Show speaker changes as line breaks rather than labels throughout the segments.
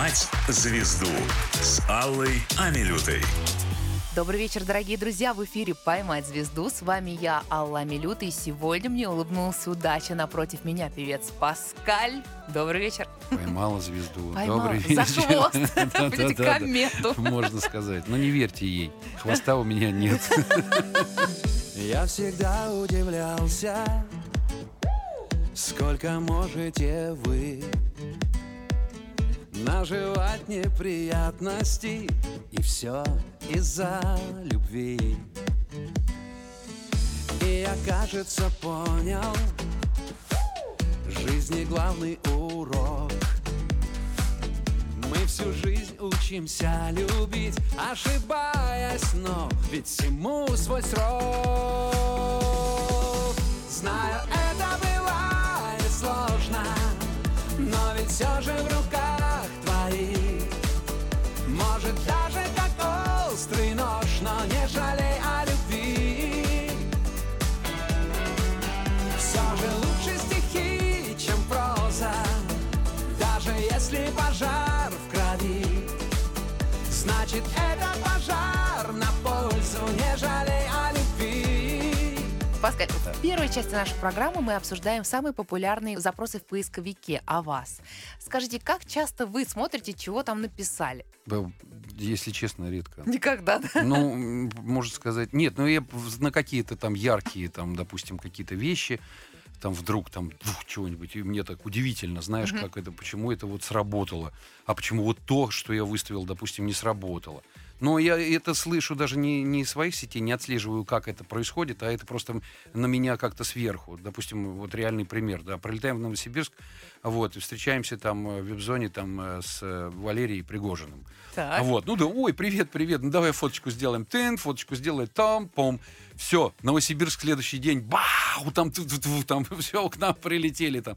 «Поймать звезду» с Аллой Амилютой.
Добрый вечер, дорогие друзья! В эфире «Поймать звезду». С вами я, Алла Милюта, и сегодня мне улыбнулся удача. Напротив меня певец Паскаль. Добрый вечер.
Поймала звезду.
Поймала.
Добрый
За
вечер.
хвост.
Да-да-да-да.
Видите, комету.
Можно сказать. Но не верьте ей. Хвоста у меня нет.
Я всегда удивлялся, сколько можете вы наживать неприятности, и все из-за любви. И я, кажется, понял жизни главный урок. Мы всю жизнь учимся любить, ошибаясь, но ведь всему свой срок. Знаю, это бывает сложно, но ведь все же в руках твоих. Может, даже как острый нож, но не жалей о любви. Все же лучше стихи, чем проза, даже если пожар в крови. Значит,
Паскаль, в первой части нашей программы мы обсуждаем самые популярные запросы в поисковике о вас. Скажите, как часто вы смотрите, чего там написали?
Да, Если честно, редко.
Никогда, да?
Ну, можно сказать, нет, ну я на какие-то там яркие, там, допустим, какие-то вещи, там вдруг там двух чего-нибудь, и мне так удивительно, знаешь, как это, почему это вот сработало, а почему вот то, что я выставил, допустим, не сработало. Но я это слышу даже не, не из своих сетей, не отслеживаю, как это происходит, а это просто на меня как-то сверху. Допустим, вот реальный пример, да, пролетаем в Новосибирск, вот, и встречаемся там э, в вип-зоне там э, с э, Валерией Пригожиным.
Так.
Вот, ну да, ой, привет, привет, ну давай фоточку сделаем, тын, фоточку сделай, там, пом. Все, Новосибирск следующий день, бау, там, ту -ту -ту, там, все, к нам прилетели там.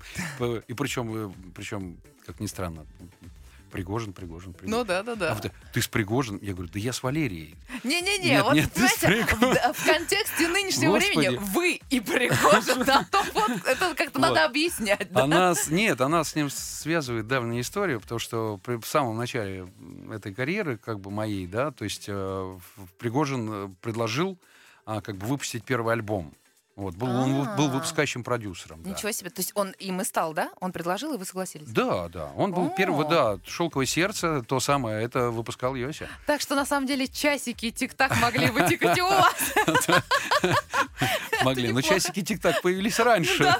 И причем, причем, как ни странно, Пригожин, Пригожин, Пригожин.
Ну да, да,
А
да.
вот, ты с Пригожин? Я говорю, да я с Валерией.
Не-не-не,
Нет,
вот
нет, Пригожин.
в, в контексте нынешнего
Господи.
времени вы и Пригожин, да, то вот это как-то
Вот.
надо объяснять, да?
Она, нет, она с ним связывает давнюю историю, потому что при, в самом начале этой карьеры, как бы моей, да, то есть э, Пригожин э, предложил а, как бы выпустить первый альбом. Вот, был, он был
А.
выпускающим продюсером. да.
Ничего себе. То есть он им и стал, да? Он предложил, и вы согласились?
Да, да. Он был
О.
первый, да, «Шелковое сердце», то самое, это выпускал Йося.
Так что, на самом деле, часики тик-так могли вытекать и у вас.
Могли. Но часики тик-так появились раньше.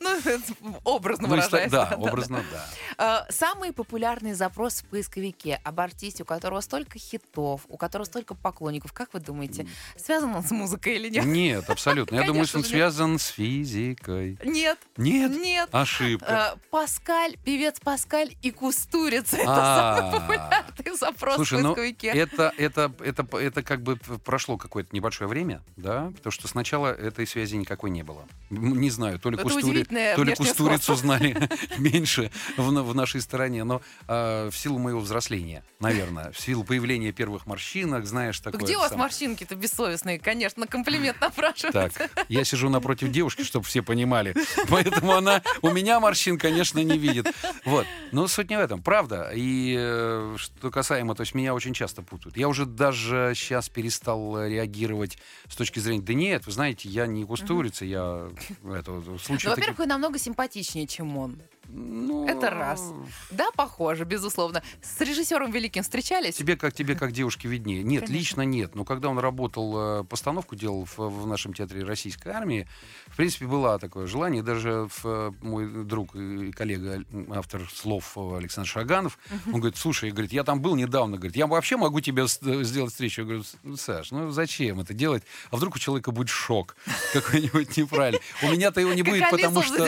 Ну, это образно
Ну,
выражаясь.
Да, образно, да.
А, Самый популярный запрос в поисковике об артисте, у которого столько хитов, у которого столько поклонников, как вы думаете, связан он с музыкой или нет?
Нет, абсолютно. Я думаю,
Конечно
что он
же нет.
связан с физикой.
Нет,
Нет?
нет.
Ошибка.
А, Паскаль, певец Паскаль и Кустурица. Это
А.
популярный запрос
Слушай,
в
ну
поисковике.
это, это, это, это как бы прошло какое-то небольшое время, да, потому что сначала этой связи никакой не было. Не знаю, то ли, Кустури- то ли Кустурицу знали меньше в, в нашей стороне, но а, в силу моего взросления, наверное, в силу появления первых морщинок, знаешь, такое...
Где у вас морщинки-то бессовестные? Конечно, комплимент напрашивается.
Так, я сижу напротив девушки, чтобы все понимали. Поэтому она у меня морщин, конечно, не видит. Вот. Но суть не в этом, правда. И э, что касаемо, то есть меня очень часто путают. Я уже даже сейчас перестал реагировать с точки зрения, да нет, вы знаете, я не кустурица, я это, в случае
Ну, во-первых, вы намного симпатичнее, чем он.
Ну,
это раз. Да, похоже, безусловно. С режиссером великим встречались?
Тебе как тебе как девушке виднее. Нет,
Конечно.
лично нет. Но когда он работал, э, постановку делал в, в нашем театре российской армии, в принципе, было такое желание. Даже в, мой друг и коллега, автор слов Александр Шаганов, он говорит, слушай, говорит, я там был недавно, говорит, я вообще могу тебе э, сделать встречу. Я говорю, «С- Саш, ну зачем это делать? А вдруг у человека будет шок какой-нибудь неправильный. У меня-то его не будет, потому что...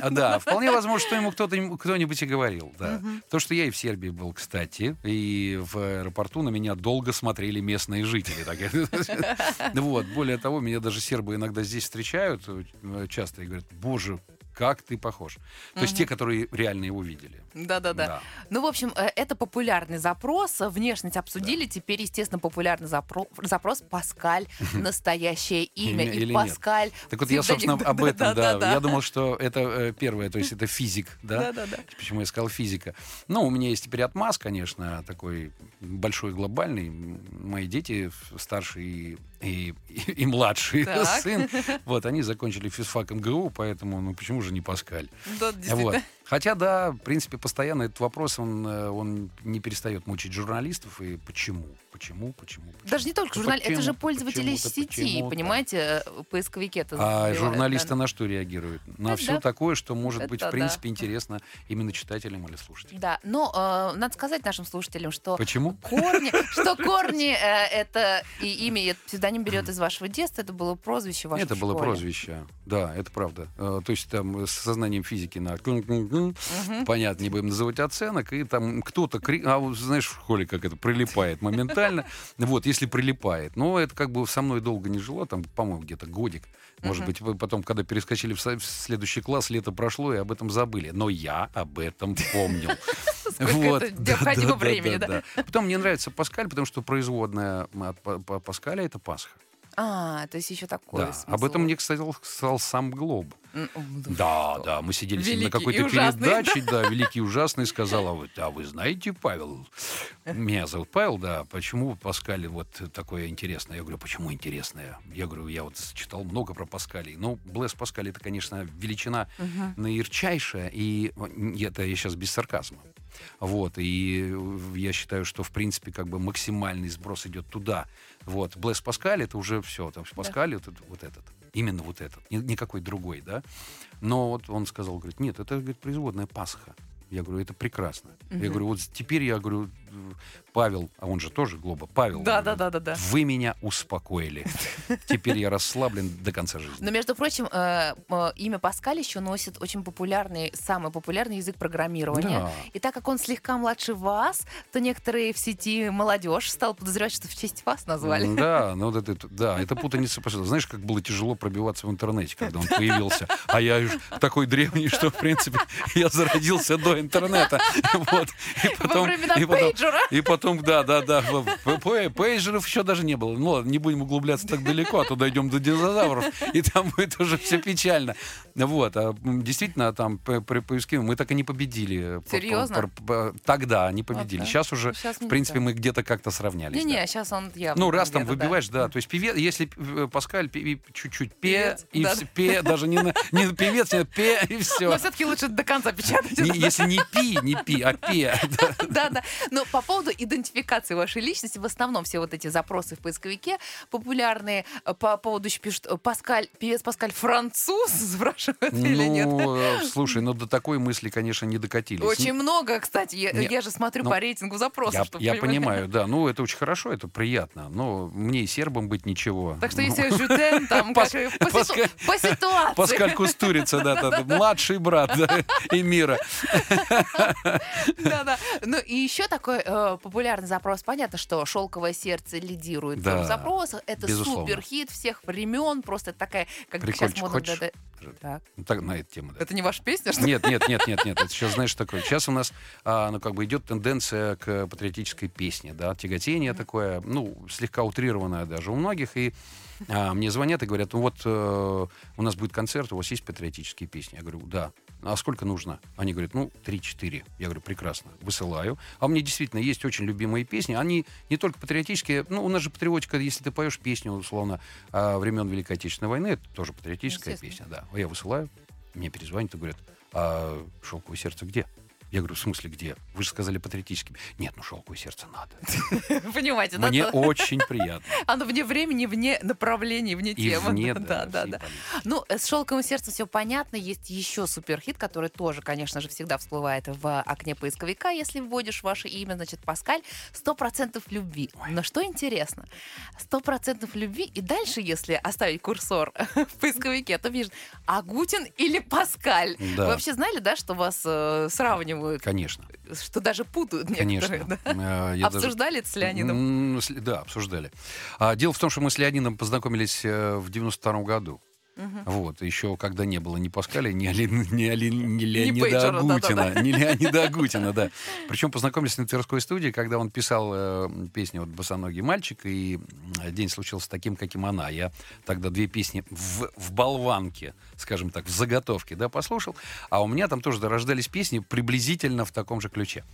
А, Да, вполне возможно, что ему кто-то, кто-нибудь и говорил, да. То, что я и в Сербии был, кстати, и в аэропорту на меня долго смотрели местные жители. я- Вот, более того, меня даже сербы иногда здесь встречают э, часто и говорят, боже, как ты похож. То есть те, которые реально его видели.
Да-да-да.
Да.
Ну, в общем, э, это популярный запрос. Внешность обсудили. Теперь, естественно, популярный запро- запрос Паскаль. Настоящее имя.
Имя
И
или нет?
Паскаль.
Так вот я, собственно, об этом, да. Я думал, что это э, первое, то есть это физик, да?
Да-да-да.
Почему я сказал физика? Ну, у меня есть теперь отмаз, конечно, такой большой, глобальный. Мои дети старший и, и, и младший
Так.
сын, вот, они закончили физфак МГУ, поэтому, ну, почему же не Паскаль?
Да.
Вот. Хотя, да, в принципе, постоянно этот вопрос, он, э, он не перестает мучить журналистов. И почему? Почему? Почему? почему?
Даже не только
Ну,
журнал, это же пользователи сети,
почему-то.
понимаете, э, поисковики это
А журналисты
да.
на что реагируют? На
Да,
все
да.
такое, что может быть,
Это
в принципе,
да.
интересно именно читателям или слушателям.
Да, но э, надо сказать нашим слушателям, что
Почему?
корни, что корни э, это и имя, и псевдоним берет из вашего детства, это было прозвище ваше
Это было прозвище. Да, это правда. Э, То есть там с сознанием физики на понятно, не будем называть оценок, и там кто-то, кри- а знаешь, в школе как это, прилипает моментально. Вот, если прилипает. Но это как бы со мной долго не жило, там, по-моему, где-то годик. Может быть, потом, когда перескочили в, следующий класс, лето прошло, и об этом забыли. Но я об этом помнил.
Это необходимо времени, да?
Потом мне нравится Паскаль, потому что производная от Па- Па- Паскаля — это Пасха.
А, то есть еще такой
Да. Об этом мне, кстати, сказал сам Глоб.
М,
Да, да, мы сидели
Великий
на какой-то передаче, да, великий ужасный, сказал, а вы, а вы знаете, Павел, меня зовут Павел, да, почему Паскаль вот такое интересное? Я говорю, почему интересное? Я говорю, я вот читал много про Паскалей. Ну, Блэс Паскаль это, конечно, величина наирчайшая, и это я сейчас без сарказма. Вот, и я считаю, что, в принципе, как бы максимальный сброс идет туда. Вот, Блэс Паскаль это уже все, там, Паскаль вот, этот- вот этот, именно вот этот, ни- никакой другой, да. Но вот он сказал, говорит, нет, это, говорит, производная Пасха. Я говорю, это прекрасно. Я говорю, вот теперь я говорю, Павел, а он же тоже Глоба, Павел.
Да, да, да, да, да.
Вы меня успокоили. Теперь я расслаблен до конца жизни.
Но, между прочим, э, э, имя Паскаль еще носит очень популярный, самый популярный язык программирования.
Да.
И так как он слегка младше вас, то некоторые в сети молодежь стал подозревать, что в честь вас назвали.
Да, ну вот это, да, это путаница пошла. Знаешь, как было тяжело пробиваться в интернете, когда он появился. А я уж такой древний, что, в принципе, я зародился до интернета. Вот. И потом, и потом, да, да, да, пей- пейджеров еще даже не было. Ну ладно, не будем углубляться так далеко, а то дойдем до динозавров, и там будет уже все печально. Вот, а действительно, там при поиске мы так и не победили. По- по-
Серьезно?
Тогда не победили.
да.
Сейчас уже,
Сейчас
в принципе, мы где-то как-то сравнялись. да.
Не-не, сейчас он явно.
Ну, раз там
да.
выбиваешь, да. То есть певец, если э, Паскаль чуть-чуть пе, и
да.
пе, даже не, певец, не пе, и все.
Но все-таки лучше до конца печатать.
если не пи, не пи, а пе. да.
Да, да. Но по поводу идентификации вашей личности, в основном все вот эти запросы в поисковике популярные э, по поводу пишут э, Паскаль, певец Паскаль француз, спрашивают или нет.
Ну, э, слушай, ну до такой мысли, конечно, не докатились.
Очень много, кстати. Я, я же смотрю
ну,
по рейтингу запросов.
Я, я понимаю, да. Ну, это очень хорошо, это приятно. Но мне и сербом быть ничего.
Так что
Ну,
если жутен, там, по, ситуации.
Паскаль Кустурица, да, младший брат Эмира.
Да, да. Ну и еще такой э, популярный запрос. Понятно, что шелковое сердце лидирует
Да,
в запросах. Это
безусловно.
суперхит всех времен. Просто такая, как сейчас
Прикольчик
модно.
хочешь?
да, да. Так.
Ну, Так, на эту тему, да.
Это не ваша песня, что ли?
Нет, нет, нет, нет, нет. Это сейчас, знаешь, такое. Сейчас у нас, а, ну, как бы идет тенденция к патриотической песне, да, тяготение такое, ну, слегка утрированное даже у многих. И а, мне звонят и говорят, ну вот э, у нас будет концерт, у вас есть патриотические песни? Я говорю, да. А сколько нужно? Они говорят, ну, 3-4. Я говорю, прекрасно, высылаю. А у меня действительно есть очень любимые песни. Они не только патриотические, ну, у нас же патриотика, если ты поешь песню, условно, а, времен Великой Отечественной войны, это тоже патриотическая песня, да. Я высылаю, мне перезвонят и говорят, а «Шелковое сердце» где? Я говорю, в смысле где? Вы же сказали патриотическим. Нет, ну «Шелковое сердце» надо.
Понимаете, да?
Мне очень приятно.
Оно вне времени, вне направлений, вне темы.
вне,
да, да, да. Ну, э, с шелковым сердцем все понятно. Есть еще суперхит, который тоже, конечно же, всегда всплывает в окне поисковика. Если вводишь ваше имя, значит, Паскаль, 100% любви. Но что интересно, 100% любви, и дальше, если оставить курсор в поисковике, то видишь, Агутин или Паскаль. Вы вообще знали, да, что вас э, сравнивают,
Конечно,
что даже путают
конечно.
некоторые? да?
Э, я даже-
Обсуждали это с Леонидом?
Да, обсуждали. А, дело в том, что мы с Леонидом познакомились э, в 92 году. Вот, еще когда не было ни Паскаля, ни, Али, ни, Али, ни Леонида Агутина.
да-да-да.
Ни Леонида Агутина, да. Причем познакомились на Тверской студии, когда он писал э, песню вот «Босоногий мальчик», и э, день случился таким, каким она. Я тогда две песни в, в болванке, скажем так, в заготовке, да, послушал. А у меня там тоже рождались песни приблизительно в таком же ключе.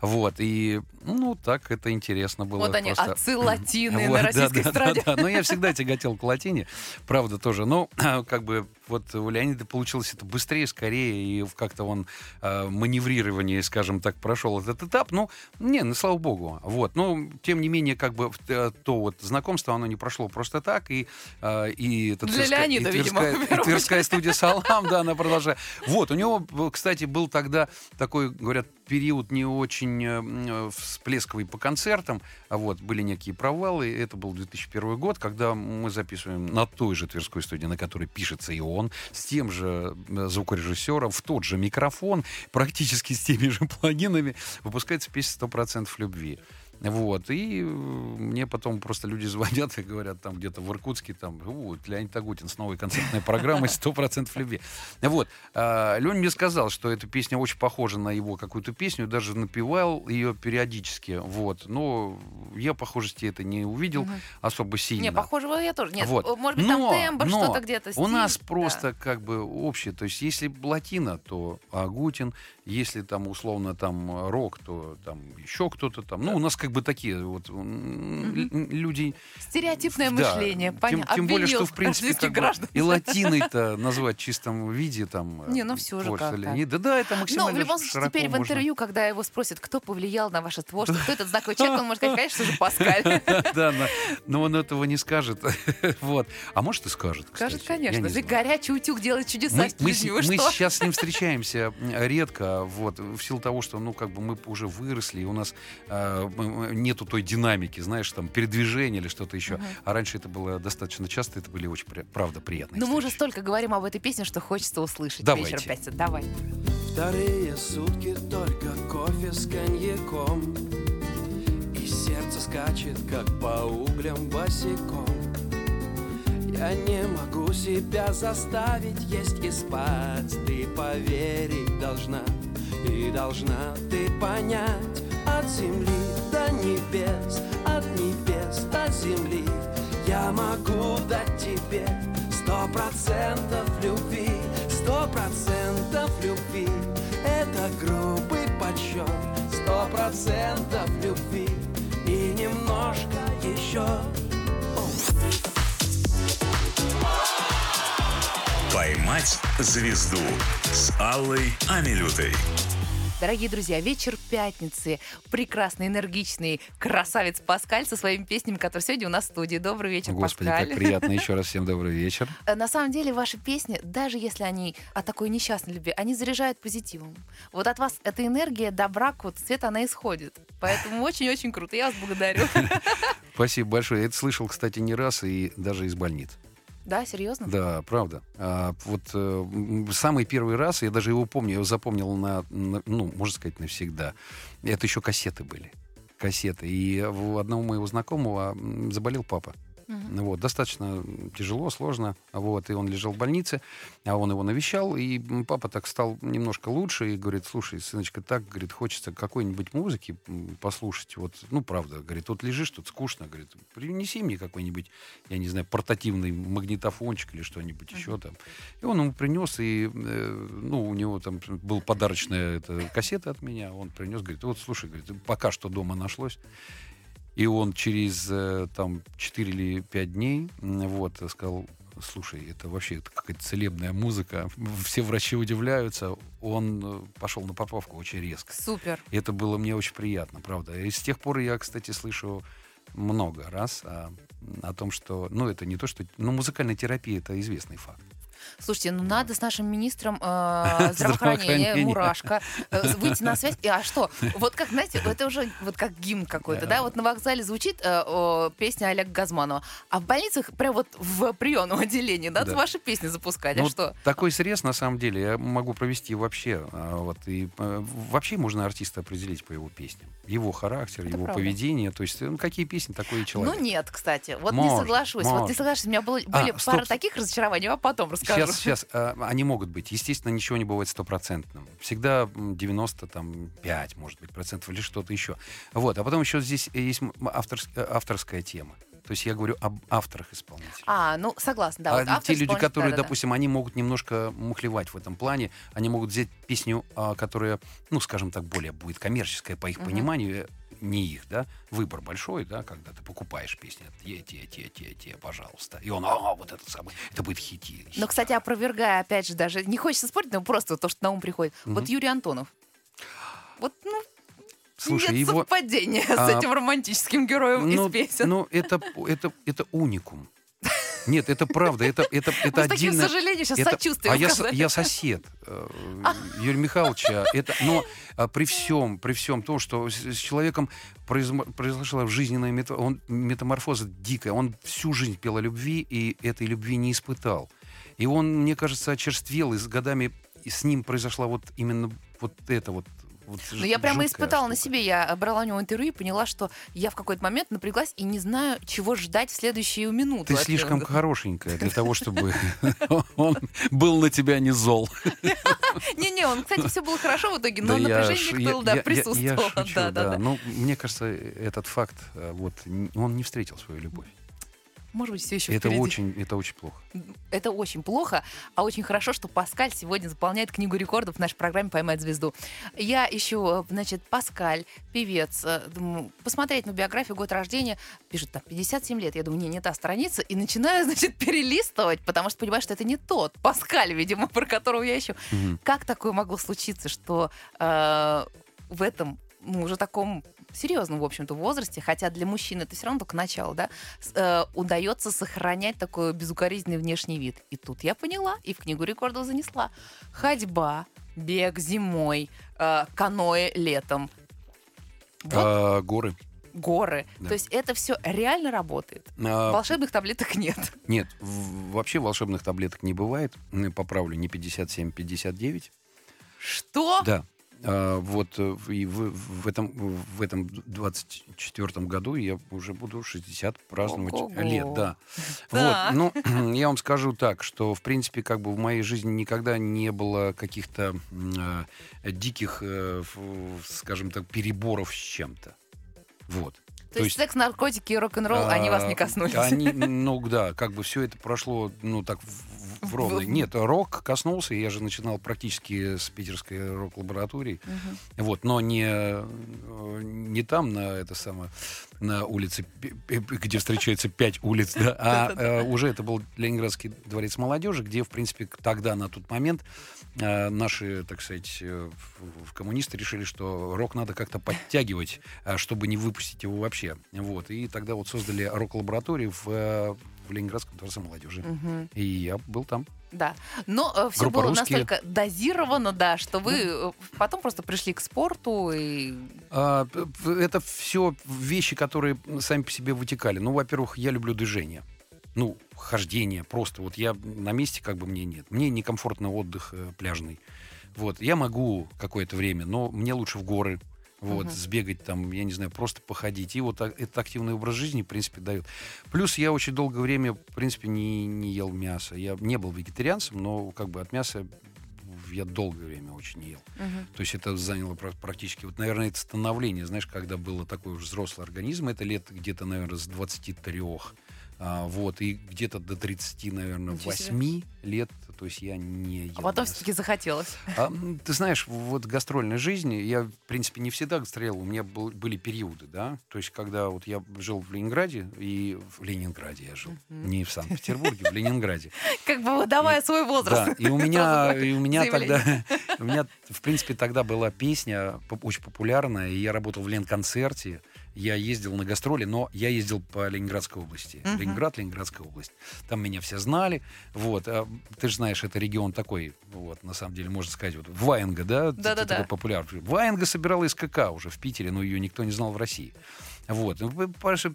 Вот, и, ну, так это интересно было.
Вот они,
просто.
отцы латины
Вот,
на
да,
российской
да,
эстраде.
Да, да. Но я всегда тяготел к латине, правда тоже. Но как бы вот у Леонида получилось это быстрее, скорее, и как-то он э, маневрирование, скажем так, прошел этот этап. Ну, не, ну, слава богу. Вот. Но, тем не менее, как бы э, то вот знакомство, оно не прошло просто так. И, э, и это
Для
Тверская-
Леонида,
и
видимо,
Тверская,
в
и Тверская студия «Салам», да, она продолжает. Вот, у него, э, кстати, был тогда такой, говорят, период не очень э, м, всплесковый по концертам, а вот были некие провалы. Это был 2001 год, когда мы записываем на той же Тверской студии, на которой пишется и он, с тем же э, звукорежиссером, в тот же микрофон, практически с теми же плагинами, выпускается песня «100% любви». Вот, и э, мне потом просто люди звонят и говорят, там где-то в Иркутске, там, вот, Леонид Агутин с новой концертной программой «100% любви». Вот, а, Леня мне сказал, что эта песня очень похожа на его какую-то песню, даже напевал ее периодически, вот, но я похожести это не увидел особо сильно.
Не, похожего я тоже. Нет,
Вот.
может быть,
Но-
там тембр, что-то где-то.
У
стиль.
нас
Да.
просто как бы общее. То есть, если латина, то Агутин, если там условно там рок, то там еще кто-то там. Ну, у нас как бы такие вот л- люди.
Стереотипное
Да,
мышление,
тем,
понятно.
тем более, что в принципе как бы и латиной-то назвать в чистом виде там. э,
Не, ну всё же как-то.
Леонида. Да, это
Но
максимально
в любом случае, теперь в интервью, когда его спросят, кто повлиял на ваше творчество, кто этот знаковый человек, он может сказать, конечно же, Паскаль.
Да, но, но он этого не скажет. вот. А может и скажет,
Скажет, конечно. горячий утюг делает чудеса
Мы, сейчас с ним встречаемся редко, вот, в силу того, что, ну, как бы мы уже выросли, и у нас э, м, нету той динамики, знаешь, там, передвижения или что-то еще. А раньше это было достаточно часто, это были очень, при- правда, приятные
Но Ну, мы уже столько говорим об этой песне, что хочется услышать
Давайте.
вечером в пятницу. Давай.
Вторые сутки только кофе с коньяком И сердце скачет, как по углям босиком Я не могу себя заставить есть и спать. Ты поверить должна и должна ты понять. От земли до небес, от небес до земли. Я могу дать тебе сто процентов любви Сто процентов любви. Это грубый подсчет Сто процентов любви. И немножко еще
«Поймать звезду» с Аллой Амилютой.
Дорогие друзья, вечер пятницы. Прекрасный, энергичный красавец Паскаль со своими песнями, который сегодня у нас в студии. Добрый вечер,
Господи,
Паскаль.
как приятно. Еще раз всем добрый вечер.
Э, На самом деле ваши песни, даже если они о такой несчастной любви, они заряжают позитивом. Вот от вас эта энергия добра, вот цвет она исходит. Поэтому очень-очень круто. Я вас благодарю.
Спасибо большое. Я это слышал, кстати, не раз и даже из больниц.
Да, серьезно?
Да, правда. А, вот э, самый первый раз, я даже его помню, я его запомнил на, на- ну, можно сказать, навсегда. Это еще кассеты были. Кассеты. И у одного моего знакомого заболел папа. Ну Вот, достаточно тяжело, сложно. Вот, и он лежал в больнице, а он его навещал, и папа так стал немножко лучше и говорит, слушай, сыночка, так, говорит, хочется какой-нибудь музыки послушать. Вот, ну, правда, говорит, вот лежишь тут скучно, говорит, принеси мне какой-нибудь, я не знаю, портативный магнитофончик или что-нибудь еще там. И он ему принес, и, э, ну, у него там был подарочная эта кассета от меня, он принес, говорит, вот, слушай, говорит, пока что дома нашлось. И он через э, там 4 или 5 дней вот, сказал, слушай, это вообще это какая-то целебная музыка. Все врачи удивляются. Он э, пошел на поправку очень резко.
Супер.
И это было мне очень приятно, правда. И с тех пор я, кстати, слышу много раз о, о том, что, ну, это не то, что, ну, музыкальная терапия это известный факт.
Слушайте, ну надо с нашим министром э, здравоохранения. Мурашко, э, выйти на связь. И, а что? Вот как, знаете, это уже вот как гимн какой-то, да? Вот на вокзале звучит э, о, песня Олега Газманова, а в больницах прям вот в приемном отделении надо
Да.
ваши песни запускать. А
Ну,
что?
Такой срез, на самом деле, я могу провести вообще. а, Вот, и, э, вообще можно артиста определить по его песням. Его характер,
Это
его
правда.
поведение. То есть, ну, какие песни, такой и человек.
Ну нет, кстати, вот не
Можно,
соглашусь. Вот
можно.
не соглашусь. У меня было-
А,
были
стоп.
пара таких разочарований, а потом расскажу.
Сейчас, сейчас, а, они могут быть. Естественно, ничего не бывает стопроцентным. Всегда м, 95, может быть, процентов или что-то еще. Вот. А потом еще здесь есть м, авторс- э, авторская тема. То есть я говорю об авторах исполнителей.
А, ну согласна, да.
А
вот
те люди, которые,
да-да-да.
допустим, они могут немножко мухлевать в этом плане, они могут взять песню, а, которая, ну, скажем так, более будет коммерческая по их
Мгм.
пониманию, э, не их, да, выбор большой, да, когда ты покупаешь песни, те, те, те, те, те, пожалуйста, и он, а, вот это самое, это будет хити.
Но, кстати, опровергая, опять же, даже не хочется спорить, но просто то, что на ум приходит. Вот
Мгм.
Юрий Антонов. Вот, ну,
Слушай,
нет
его,
совпадения с
а,
этим романтическим героем
ну,
из песен.
ну, это, это, это уникум. Нет, это правда, это, это, это
Вы с таким
отдельно...
сожалением сейчас
Это-
сочувствием
а я, со- я сосед э, Юрия Михайловича. Это, но а, при всем, при всем том, что с, с человеком произошла жизненная мета- он, метаморфоза дикая, он всю жизнь пел о любви и этой любви не испытал. И он, мне кажется, очерствел, и с годами и с ним произошла вот именно вот это вот. Вот
Ну, я прямо испытала на
штука.
себе. Я брала у него интервью и поняла, что я в какой-то момент напряглась и не знаю, чего ждать в следующую минуту.
Ты слишком
него.
хорошенькая для того, чтобы он был на тебя не зол.
Не-не, он, кстати, все было хорошо в итоге, но напряжение было, да, присутствовало. да, да, да.
Ну, мне кажется, этот факт, э, вот, он не встретил свою любовь.
Может быть, все еще
Это
впереди.
очень, это очень плохо.
Это очень плохо, а очень хорошо, что Паскаль сегодня заполняет книгу рекордов в нашей программе «Поймать звезду». Я ищу, значит, Паскаль, певец, э, думаю, посмотреть на биографию, год рождения, пишет там 57 лет. Я думаю, не, не та страница, и начинаю, значит, перелистывать, потому что понимаю, что это не тот Паскаль, видимо, про которого я ищу.
Мгм.
Как такое могло случиться, что э, в этом, ну, уже таком серьезном, в общем-то, возрасте, хотя для мужчин это все равно только начало, да, э, удается сохранять такой безукоризненный внешний вид. И тут я поняла, и в книгу рекордов занесла. Ходьба, бег зимой, э, каноэ летом. Вот
А, горы.
горы.
да.
То есть это все реально работает.
А,
Волшебных таблеток нет.
Нет, вообще волшебных таблеток не бывает. Поправлю, не 57, 59.
Что?
Да. А, вот э, и в, в этом в этом 24 году я уже буду 60 праздновать
Ого-го.
лет, да. Вот, ну я вам скажу так, что в принципе как бы в моей жизни никогда не было каких-то э, диких, э, скажем так, переборов с чем-то. Вот.
То, есть, секс, наркотики и рок-н-ролл, они вас не
А,
коснулись.
Они, ну да, как бы все это прошло, ну так в, ровно. Нет, рок коснулся, я же начинал практически с питерской рок-лаборатории.
Мгм.
Вот, но не, не там, на это самое, на улице, где встречаются пять улиц, да, а э, уже это был Ленинградский дворец молодежи, где, в принципе, тогда, на тот момент, э, наши, так сказать, э, коммунисты решили, что рок надо как-то подтягивать, чтобы не выпустить его вообще. Вот, и тогда вот создали рок-лабораторию в, в Ленинградском дворце молодежи.
Мгм.
И я был там.
Да. Но все
Группа
было
«Русские».
настолько дозировано, да, что вы э, потом просто пришли к спорту и.
П- это все вещи, которые сами по себе вытекали. Ну, во-первых, я люблю движение. Ну, хождение, просто вот я на месте как бы мне нет. Мне некомфортно отдых э, пляжный. Вот, я могу какое-то время, но мне лучше в горы, вот,
Мгм.
сбегать там, я не знаю, просто походить. И вот а- этот активный образ жизни, в принципе, дает. Плюс я очень долгое время, в принципе, не, не ел мясо. Я не был вегетарианцем, но как бы от мяса я долгое время очень не ел. То есть это заняло пра- практически, вот, наверное, это становление, знаешь, когда было такой уже взрослый организм, это лет где-то, наверное, с 23, а, вот, и где-то до 30, наверное,
Ничего себе.
8 лет, то есть я не ел
А потом
мясо.
все-таки захотелось.
А, ты знаешь, вот гастрольной жизни я, в принципе, не всегда гастролировал. У меня был- были периоды, да. То есть, когда вот я жил в Ленинграде, и в Ленинграде я жил,
Мгм.
не в Санкт-Петербурге, в Ленинграде.
Как бы выдавая свой возраст.
Да, и у меня, и у меня тогда, у меня, в принципе, тогда была песня очень популярная, и я работал в Ленконцерте, я ездил на гастроли, но я ездил по Ленинградской области.
Мгм.
Ленинград, Ленинградская область. Там меня все знали. Вот. А ты же знаешь, это регион такой, вот, на самом деле, можно сказать, вот, Ваенга, да?
Да-да-да.
такой популярный. Ваенга собирала СКК уже в Питере, но ее никто не знал в России. Вот. Ну,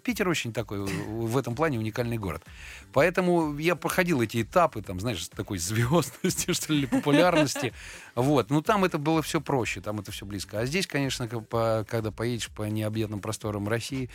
Питер очень такой, в этом плане уникальный город. Поэтому я проходил эти этапы, там, знаешь, такой звездности, что ли, популярности. Вот. Ну, там это было все проще, там это все близко. А здесь, конечно, когда поедешь по необъятным просторам России,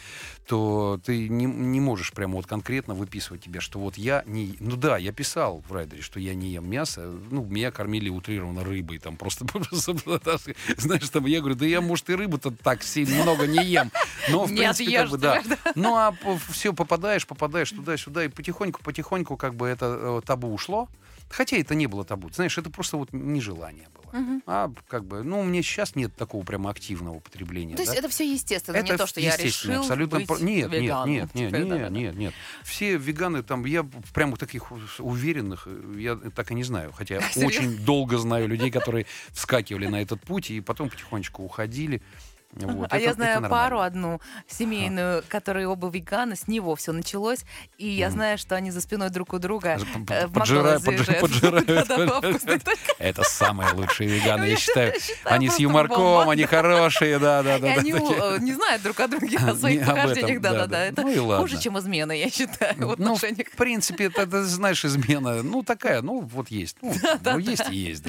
то ты не, не можешь прямо вот конкретно выписывать тебе, что вот я не... Ну да, я писал в райдере, что я не ем мясо. Ну, меня кормили утрированно рыбой. Там просто, знаешь, там я говорю, да я, может, и рыбу-то так сильно много не ем. Но, в
Не
принципе, как бы, да. Ну, а все, попадаешь, попадаешь туда-сюда, и потихоньку-потихоньку как бы это э, табу ушло. Хотя это не было табу. Знаешь, это просто вот нежелание было.
Мгм.
А как бы, ну, у меня сейчас нет такого прямо активного употребления.
То есть
да.
это все естественно, не
Это
то, что я решил
абсолютно
быть
нет, нет,
веганом.
нет, нет, нет,
да-да-да.
нет, нет. Все веганы там, я прямо таких уверенных, я так и не знаю. Хотя очень долго знаю людей, которые вскакивали на этот путь и потом потихонечку уходили. Вот.
а
Это-
я знаю пару одну семейную, которые оба веганы, с него все началось, и я
Мгм.
знаю, что они за спиной друг у друга э, в
поджирают-. Это самые лучшие веганы, я считаю. Они с юморком, они хорошие, да, да, да. да,
они э, не знают друг о друге, о своих похождениях.
да,
Да-да-да.
да.
Это
Ну
хуже, чем измена, я считаю, в
Ну, в
отношениях.
принципе, это, знаешь, измена, ну, такая, ну, вот есть. Ну, ну, есть и есть,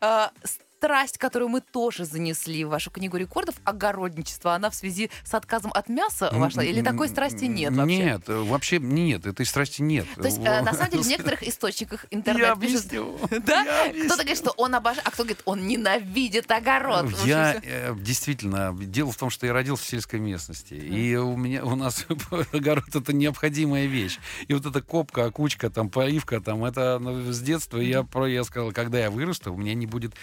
да.
Страсть, которую мы тоже занесли в вашу книгу рекордов, огородничество, она в связи с отказом от мяса вошла? Или такой страсти нет вообще?
Нет, вообще нет, этой страсти нет.
То есть, э, на самом деле, в некоторых источниках
Я
интернет пишет...
объясню.
Да?
Я
Кто-то говорит, что он обожает, а кто говорит, он ненавидит огород.
Я э, действительно дело в том, что я родился в сельской местности, и у меня у нас огород это необходимая вещь. И вот эта копка, окучка, там поливка, там это ну, с детства я про я сказал, когда я вырасту, у меня не будет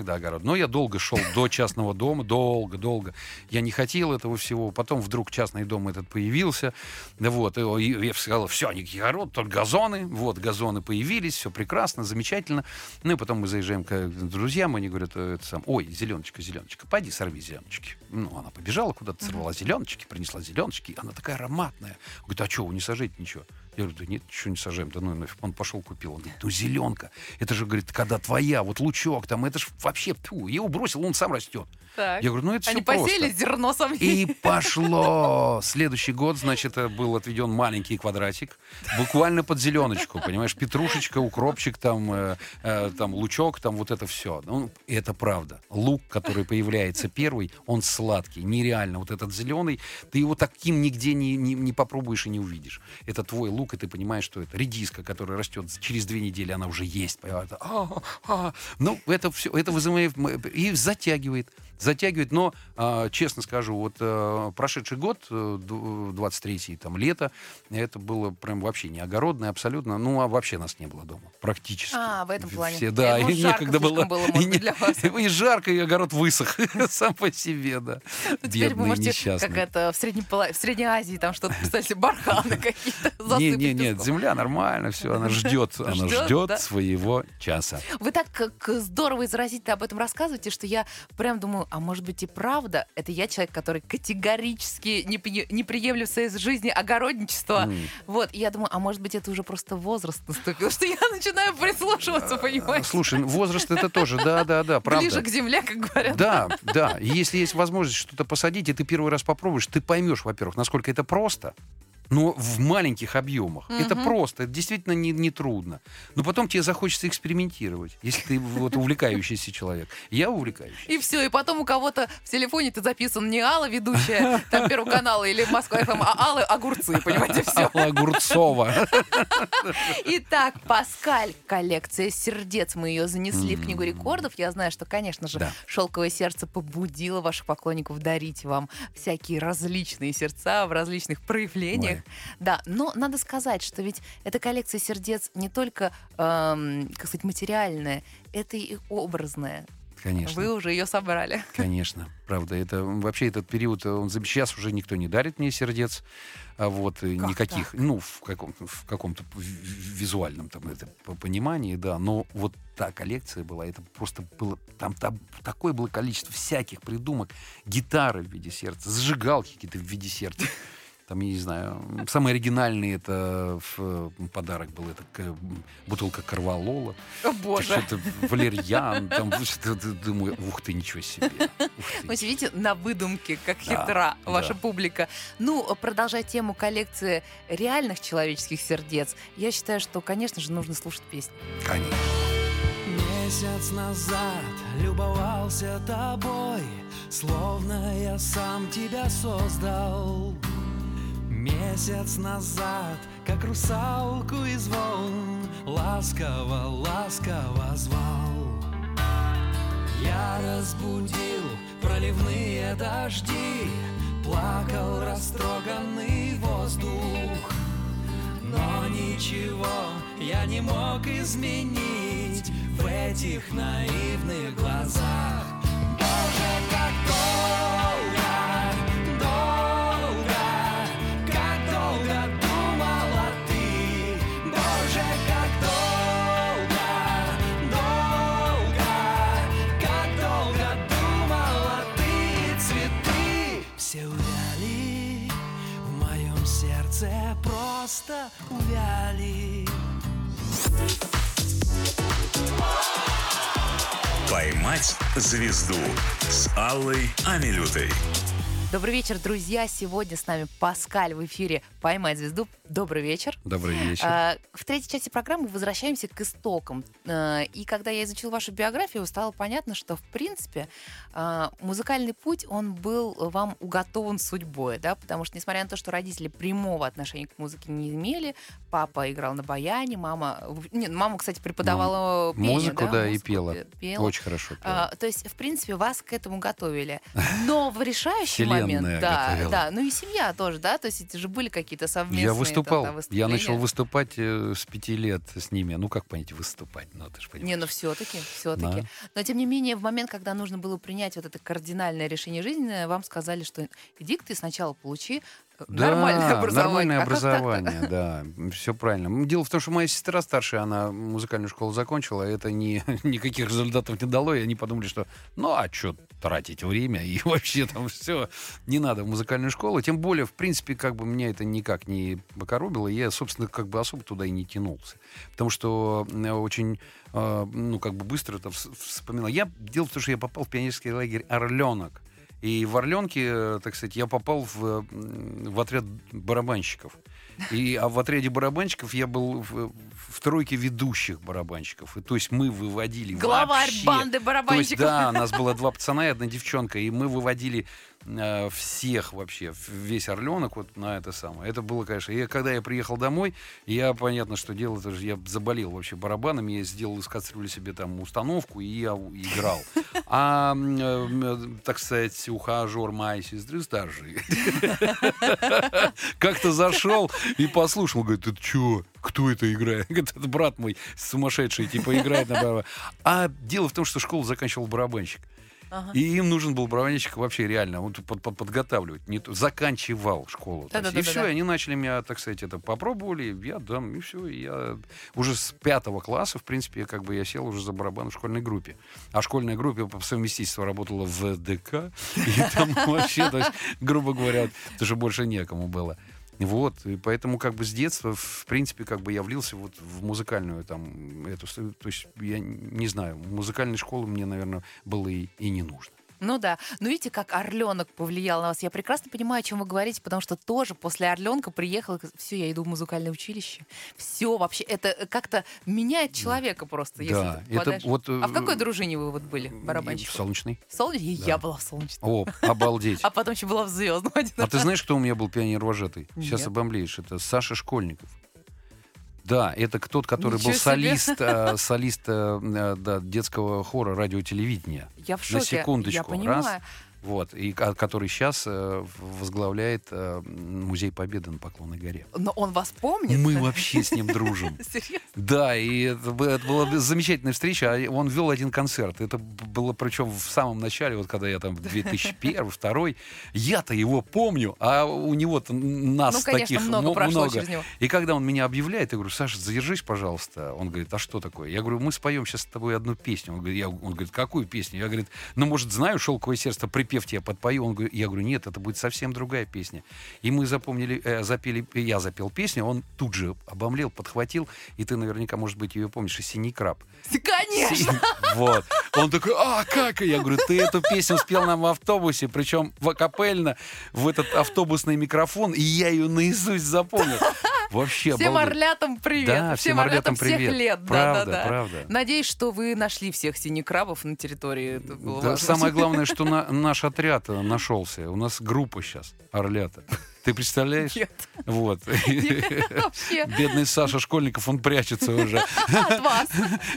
никогда огород. Но я долго шел до частного дома, долго, долго. Я не хотел этого всего. Потом вдруг частный дом этот появился, вот. И я сказал, все, никаких огород, только газоны. Вот газоны появились, все прекрасно, замечательно. Ну и потом мы заезжаем к друзьям, они говорят, э, это сам, ой, зеленочка, зеленочка, пойди сорви зеленочки. Ну, она побежала куда-то, сорвала зеленочки, принесла зеленочки, она такая ароматная. Говорит, а что, вы не сажаете ничего? Я говорю, да нет, ничего не сажаем, да ну нафиг. Он пошел купил. Он говорит, ну зеленка, это же, говорит, когда твоя, вот лучок там, это же вообще, тьфу, я его бросил, он сам растет.
Так.
Я говорю, ну это все
Они
просто.
посеяли зерно сомнений.
И пошло. Следующий год, значит, э, был отведен маленький квадратик, буквально под зеленочку, понимаешь, петрушечка, укропчик, там, э, э, там лучок, там вот это все. Ну, и это правда. Лук, который появляется первый, он сладкий, нереально. Вот этот зеленый, ты его таким нигде не, не, не попробуешь и не увидишь. Это твой лук, и ты понимаешь, что это редиска, которая растет через две недели, она уже есть. Это, а, а. Ну, это все, это вызывает и затягивает затягивает. Но, а, честно скажу, вот а, прошедший год, э, ду- 23-й, там, лето, это было прям вообще не огородное абсолютно. Ну, а вообще нас не было дома. Практически.
А, в этом плане.
Все, да,
Э,
и
жарко
некогда было.
было,
и,
быть, для вас.
и жарко, и огород высох сам по себе, да.
Ну, теперь вы можете, как это, в Средней, в Средней Азии, там что-то, кстати, барханы какие-то
Не,
засыпать
не, нет,
песком.
земля нормально, все, она ждет, она
Ждет,
своего часа.
Вы так как здорово и заразительно об этом рассказываете, что я прям думаю, а может быть и правда, это я человек, который категорически не, не приемлю в своей жизни огородничество.
М.
Вот, и я думаю, а может быть это уже просто возраст наступил, что я начинаю прислушиваться, понимаете?
Слушай, ну, возраст это тоже, да, да, да, правда.
Ближе к земле, как говорят.
Да, да. Если есть возможность что-то посадить, и ты первый раз попробуешь, ты поймешь, во-первых, насколько это просто. Но в маленьких объемах. Это
Мгм.
просто, это действительно не, не трудно. Но потом тебе захочется экспериментировать, если ты вот увлекающийся человек. Я увлекающийся.
И все, и потом у кого-то в телефоне ты записан не Алла, ведущая там Первого канала или Москва а Аллы огурцы, понимаете, все.
Алла Огурцова.
Итак, Паскаль, коллекция сердец. Мы ее занесли в книгу рекордов. Я знаю, что, конечно же,
Да.
шелковое сердце побудило ваших поклонников дарить вам всякие различные сердца в различных проявлениях. Да, но надо сказать, что ведь эта коллекция сердец не только, эм, как сказать, материальная, это и образная.
Конечно.
Вы уже ее собрали.
Конечно, правда. Это вообще этот период, он сейчас уже никто не дарит мне сердец, а вот и
Как
никаких,
так?
ну в каком-то в каком-то визуальном там это по- понимании, да. Но вот та коллекция была, это просто было там, там такое было количество всяких придумок, гитары в виде сердца, зажигалки какие-то в виде сердца. Там, я не знаю, самый оригинальный это в подарок был это к- бутылка Карвалола.
О, боже.
Что-то валерьян, там, что-то, думаю, ух ты, ничего себе.
Вы видите, на выдумке, как
Да,
хитра ваша
да.
публика. Ну, продолжая тему коллекции реальных человеческих сердец, я считаю, что, конечно же, нужно слушать песни.
Конечно.
Месяц назад любовался тобой, Словно я сам тебя создал. Месяц назад, как русалку из волн, Ласково, ласково звал. Я разбудил проливные дожди, Плакал растроганный воздух. Но ничего я не мог изменить В этих наивных глазах просто увяли.
«Поймать звезду» с Аллой Амилютой.
Добрый вечер, друзья. Сегодня с нами Паскаль в эфире «Поймать звезду». Добрый вечер.
Добрый вечер.
А, В третьей части программы возвращаемся к истокам. А, И когда я изучила вашу биографию, стало понятно, что, в принципе, музыкальный путь, он был вам уготован судьбой, да, потому что, несмотря на то, что родители прямого отношения к музыке не имели, папа играл на баяне, мама... Нет, мама, кстати, преподавала пение,
Музыку, да, и
музыку
пела.
пе- пела.
Очень хорошо. пела.
А, то есть, в принципе, вас к этому готовили. Но в решающий момент, да,
готовила.
да, ну и семья тоже, да, то есть это же были какие-то совместные
я
там,
выступал.
да,
я начал выступать э, с пяти лет с ними. Ну, как понять, выступать? Ну, ты же
Не,
понимаешь.
ну все-таки, все-таки.
Да.
Но тем не менее, в момент, когда нужно было принять вот это кардинальное решение жизненное, вам сказали, что иди ты сначала получи
Да,
нормальное образование.
нормальное
А
образование, да, все правильно. Дело в том, что моя сестра старшая, она музыкальную школу закончила, это не, никаких результатов не дало, и они подумали, что ну а что тратить время, и вообще там все, не надо в музыкальную школу. Тем более, в принципе, как бы меня это никак не покоробило, я, собственно, как бы особо туда и не тянулся. Потому что очень, э, ну, как бы быстро это вс- вспоминал. Я, дело в том, что я попал в пионерский лагерь «Орленок», и в Орленке, э, так сказать, я попал в, м, в отряд барабанщиков. И, а в отряде барабанщиков я был в, в тройке ведущих барабанщиков. И, то есть мы выводили
Главарь
вообще...
банды
То есть,
барабанщиков.
да, нас было два пацана и одна девчонка, и мы выводили э, всех вообще, весь Орленок вот на это самое. Это было, конечно... И когда я приехал домой, я, понятно, что делал, это же я заболел вообще барабанами, я сделал из кастрюли себе там установку, и я у- играл. А, м, э, так сказать, ухажер моей сестры старшей как-то зашел и послушал, говорит, это что? Кто это играет? Говорит, это брат мой сумасшедший, типа, играет на барабанах. А дело в том, что школу заканчивал барабанщик.
Ага.
И им нужен был барабанщик вообще реально вот, под- под- подготавливать. Не то, заканчивал школу. То есть. И
Да-да-да-да-да.
все, и они начали меня, так сказать, это попробовали, я дам, и все. И я уже с пятого класса, в принципе, я как бы я сел уже за барабан в школьной группе. А школьная группа по совместительству работала в ДК. И там вообще, грубо говоря, даже больше некому было. Вот, и поэтому как бы с детства, в принципе, как бы я влился вот в музыкальную там эту, то есть я не знаю, музыкальной школы мне, наверное, было и, и не нужно.
Ну да. Но видите, как Орленок повлиял на вас. Я прекрасно понимаю, о чем вы говорите, потому что тоже после Орленка приехала, все, я иду в музыкальное училище. Все вообще, это как-то меняет человека просто, если
да,
ты попадаешь.
это вот...
А в какой дружине вы вот были,
В
барабанщик?
Солнечный.
Солнечный?
Да.
Я была в солнечном.
О, обалдеть.
А потом еще была в звездном
А ты знаешь, кто у меня был пионер вожатый? Сейчас обомлеешь. Это Саша Школьников. Да, это тот, который
Ничего
был солист, э, солист э, э, да, детского хора радиотелевидения.
Я в
На
шоке.
секундочку.
Я понимаю.
Раз. Вот, и ко- который сейчас э, возглавляет э, Музей Победы на Поклонной горе.
Но он вас помнит?
Мы вообще с ним дружим.
Серьезно?
Да, и это, это была замечательная встреча. А Он вел один концерт. Это было причем в самом начале, вот когда я там 2001 2002 Я-то его помню, а у него-то нас
Ну, конечно,
таких
много прошло через него.
И когда он меня объявляет, я говорю, Саша, задержись, пожалуйста. Он говорит, а что такое? Я говорю, мы споем сейчас с тобой одну песню. Он говорит, я, он говорит какую песню? Я говорю, ну, может, знаю «Шелковое сердце», припев тебе подпою. Он говорит, я говорю, нет, это будет совсем другая песня. И мы запомнили, э, запели, я запел песню, он тут же обомлел, подхватил, и ты наверняка, может быть, ее помнишь, и «Синий краб».
Конечно!
Си- Вот. Он такой, а, как? Я говорю, ты эту песню спел нам в автобусе, причем в акапельно, в этот автобусный микрофон, и я ее наизусть запомнил. Вообще
Всем
обалдеть.
орлятам привет.
Да, всем орлятам
всех
привет.
лет.
Правда,
да, да, да.
правда.
Надеюсь, что вы нашли всех синекрабов на территории.
Да, самое главное, что на- наш отряд нашелся. У нас группа сейчас, орлята. Ты представляешь?
Нет.
Вот. Бедный Саша Школьников, он прячется уже.
От вас.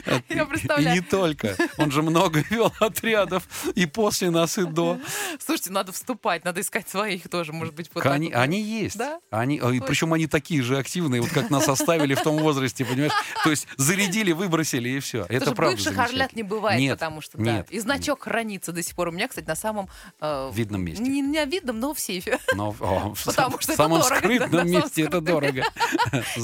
Я
И не
представляю.
только. Он же много вел отрядов и после нас, и до.
Слушайте, надо вступать, надо искать своих тоже, может быть,
Они, они есть.
Да?
Они,
Точно.
причем они такие же активные, вот как нас оставили в том возрасте, понимаешь? То есть зарядили, выбросили и все. Это правда
бывших орлят не бывает,
Нет,
потому что да.
нет,
И значок хранится до сих пор. У меня, кстати, на самом э,
Видном месте.
Не на видном, но в сейфе.
Но о,
Потому что
в
это
самом
дорого, да,
скрытном
самом
месте это дорого.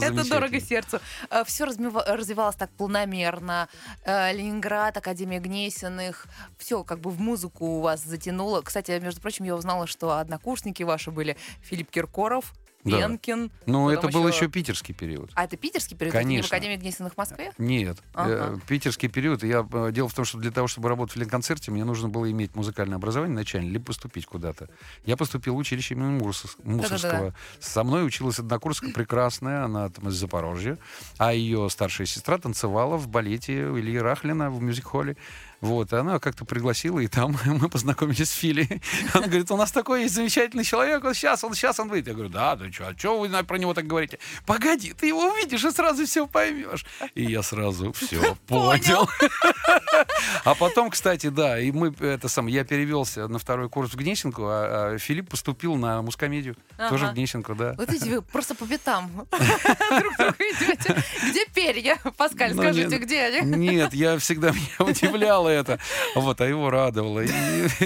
Это дорого сердцу. Все развивалось так планомерно. Э, Ленинград, Академия Гнесиных. Все как бы в музыку у вас затянуло. Кстати, между прочим, я узнала, что однокурсники ваши были Филипп Киркоров,
Да.
Пенкин.
Ну,
потом
это был еще питерский период.
А это питерский период? Это не в
Конечно.
Академии Гнесиных в Москве?
Нет,
Ага.
э, питерский период. Я, э, дело в том, что для того, чтобы работать в Ленконцерте, мне нужно было иметь музыкальное образование начальное, либо поступить куда-то. Я поступил в училище имени Мусорского. Со мной училась однокурска прекрасная, она там из Запорожья, а ее старшая сестра танцевала в балете Ильи Рахлина в мюзик-холле. Вот, и она как-то пригласила, и там мы познакомились с Фили. Он говорит, у нас такой есть замечательный человек, вот сейчас он, сейчас он выйдет. Я говорю, да, да что, а что вы про него так говорите? Погоди, ты его увидишь и сразу все поймешь. И я сразу все понял. А потом, кстати, да, и мы, это сам, я перевелся на второй курс в Гнесинку, а, а Филипп поступил на мускомедию. Тоже в Гнесинку, да.
Вот видите, вы просто по пятам друг друга идете. Где перья? Паскаль,
Ну,
скажите, где они?
Нет, я всегда меня это. Вот, а его радовало. И,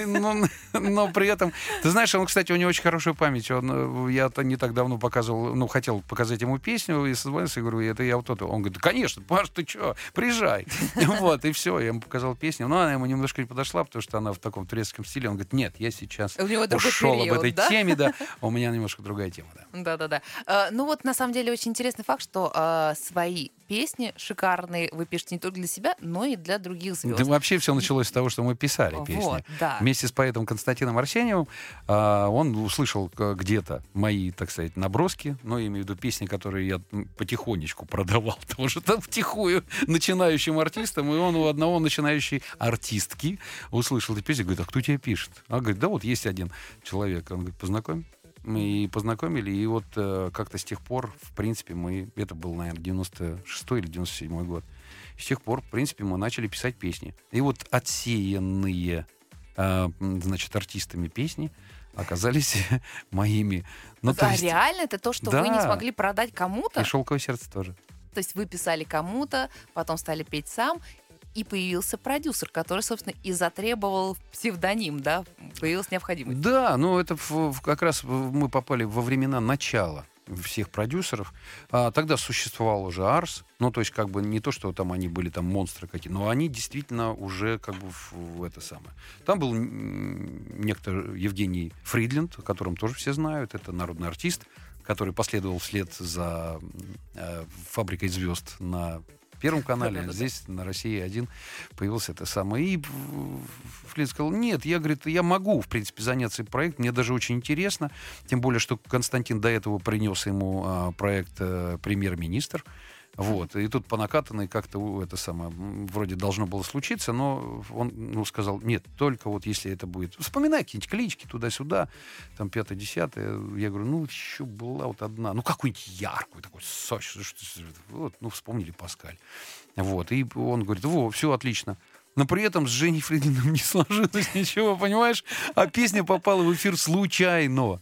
ну, но при этом, ты знаешь, он, кстати, у него очень хорошая память. Он, э, я то не так давно показывал, ну, хотел показать ему песню, и созвонился, и говорю, это я вот это. Он говорит, да, конечно, Паш, ты что, приезжай. Вот, и все, я ему показал песню. Но она ему немножко не подошла, потому что она в таком турецком стиле. Он говорит, нет, я сейчас ушел об
период,
этой
да?
теме, да. У меня немножко другая тема, да.
Да-да-да. Э, Ну вот, на самом деле, очень интересный факт, что э, свои песни шикарные вы пишете не только для себя, но и для других звезд.
Да вообще все началось с того, что мы писали песни.
Вот, да.
Вместе с поэтом Константином Арсеньевым а, он услышал к- где-то мои, так сказать, наброски, ну, я имею в виду песни, которые я потихонечку продавал тоже там втихую начинающим артистам, и он у одного начинающей артистки услышал эту песню, говорит, а кто тебе пишет? А говорит, да вот есть один человек. Он говорит, познакомь. Мы и познакомили, и вот э, как-то с тех пор, в принципе, мы, это был, наверное, 96 или 97 год, с тех пор, в принципе, мы начали писать песни. И вот отсеянные, м, значит, артистами песни оказались моими. Ну, то
а
есть,
реально это то, что вы не
Да.
смогли продать кому-то?
и «Шелковое сердце» тоже.
То есть вы писали кому-то, потом стали петь сам, и появился продюсер, который, собственно, и затребовал псевдоним, да? Появилась необходимость.
Да, ну это в- в- как раз мы попали во времена начала всех продюсеров. А, тогда существовал уже Арс, ну то есть как бы не то, что там они были там монстры какие, но они действительно уже как бы в, в это самое. Там был некто Евгений Фридленд, о котором тоже все знают, это народный артист, который последовал вслед за э, фабрикой звезд на Первом канале, здесь на России один появился это самое. И Флинт сказал, нет, я, говорит, я могу, в принципе, заняться этим проектом, мне даже очень интересно, тем более, что Константин до этого принес ему а, проект э, премьер-министр, вот, и тут по накатанной как-то это самое, вроде должно было случиться, но он ну, сказал, нет, только вот если это будет, вспоминай какие-нибудь клички туда-сюда, там пятое, десятое, я говорю, ну, еще была вот одна, ну, какую-нибудь яркую, такой что- вот, ну, вспомнили Паскаль. Вот, и он говорит, во, все отлично. Но при этом с Женей Фридиным не сложилось ничего, понимаешь? А песня попала в эфир случайно.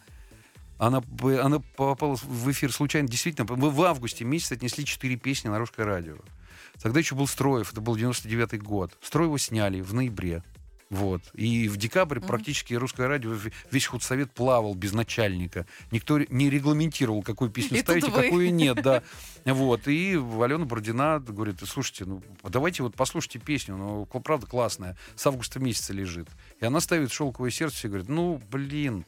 Она, она попала в эфир случайно. Действительно, мы в августе месяце отнесли четыре песни на русское радио. Тогда еще был Строев, это был 99-й год. Строева сняли в ноябре. Вот. И в декабре практически русское радио, весь худсовет плавал без начальника. Никто не регламентировал, какую песню
И
ставить, а какую нет, да. Вот. И Алена Бородина говорит, слушайте, ну давайте вот послушайте песню, ну правда классная, с августа месяца лежит. И она ставит «Шелковое сердце» и говорит, ну блин,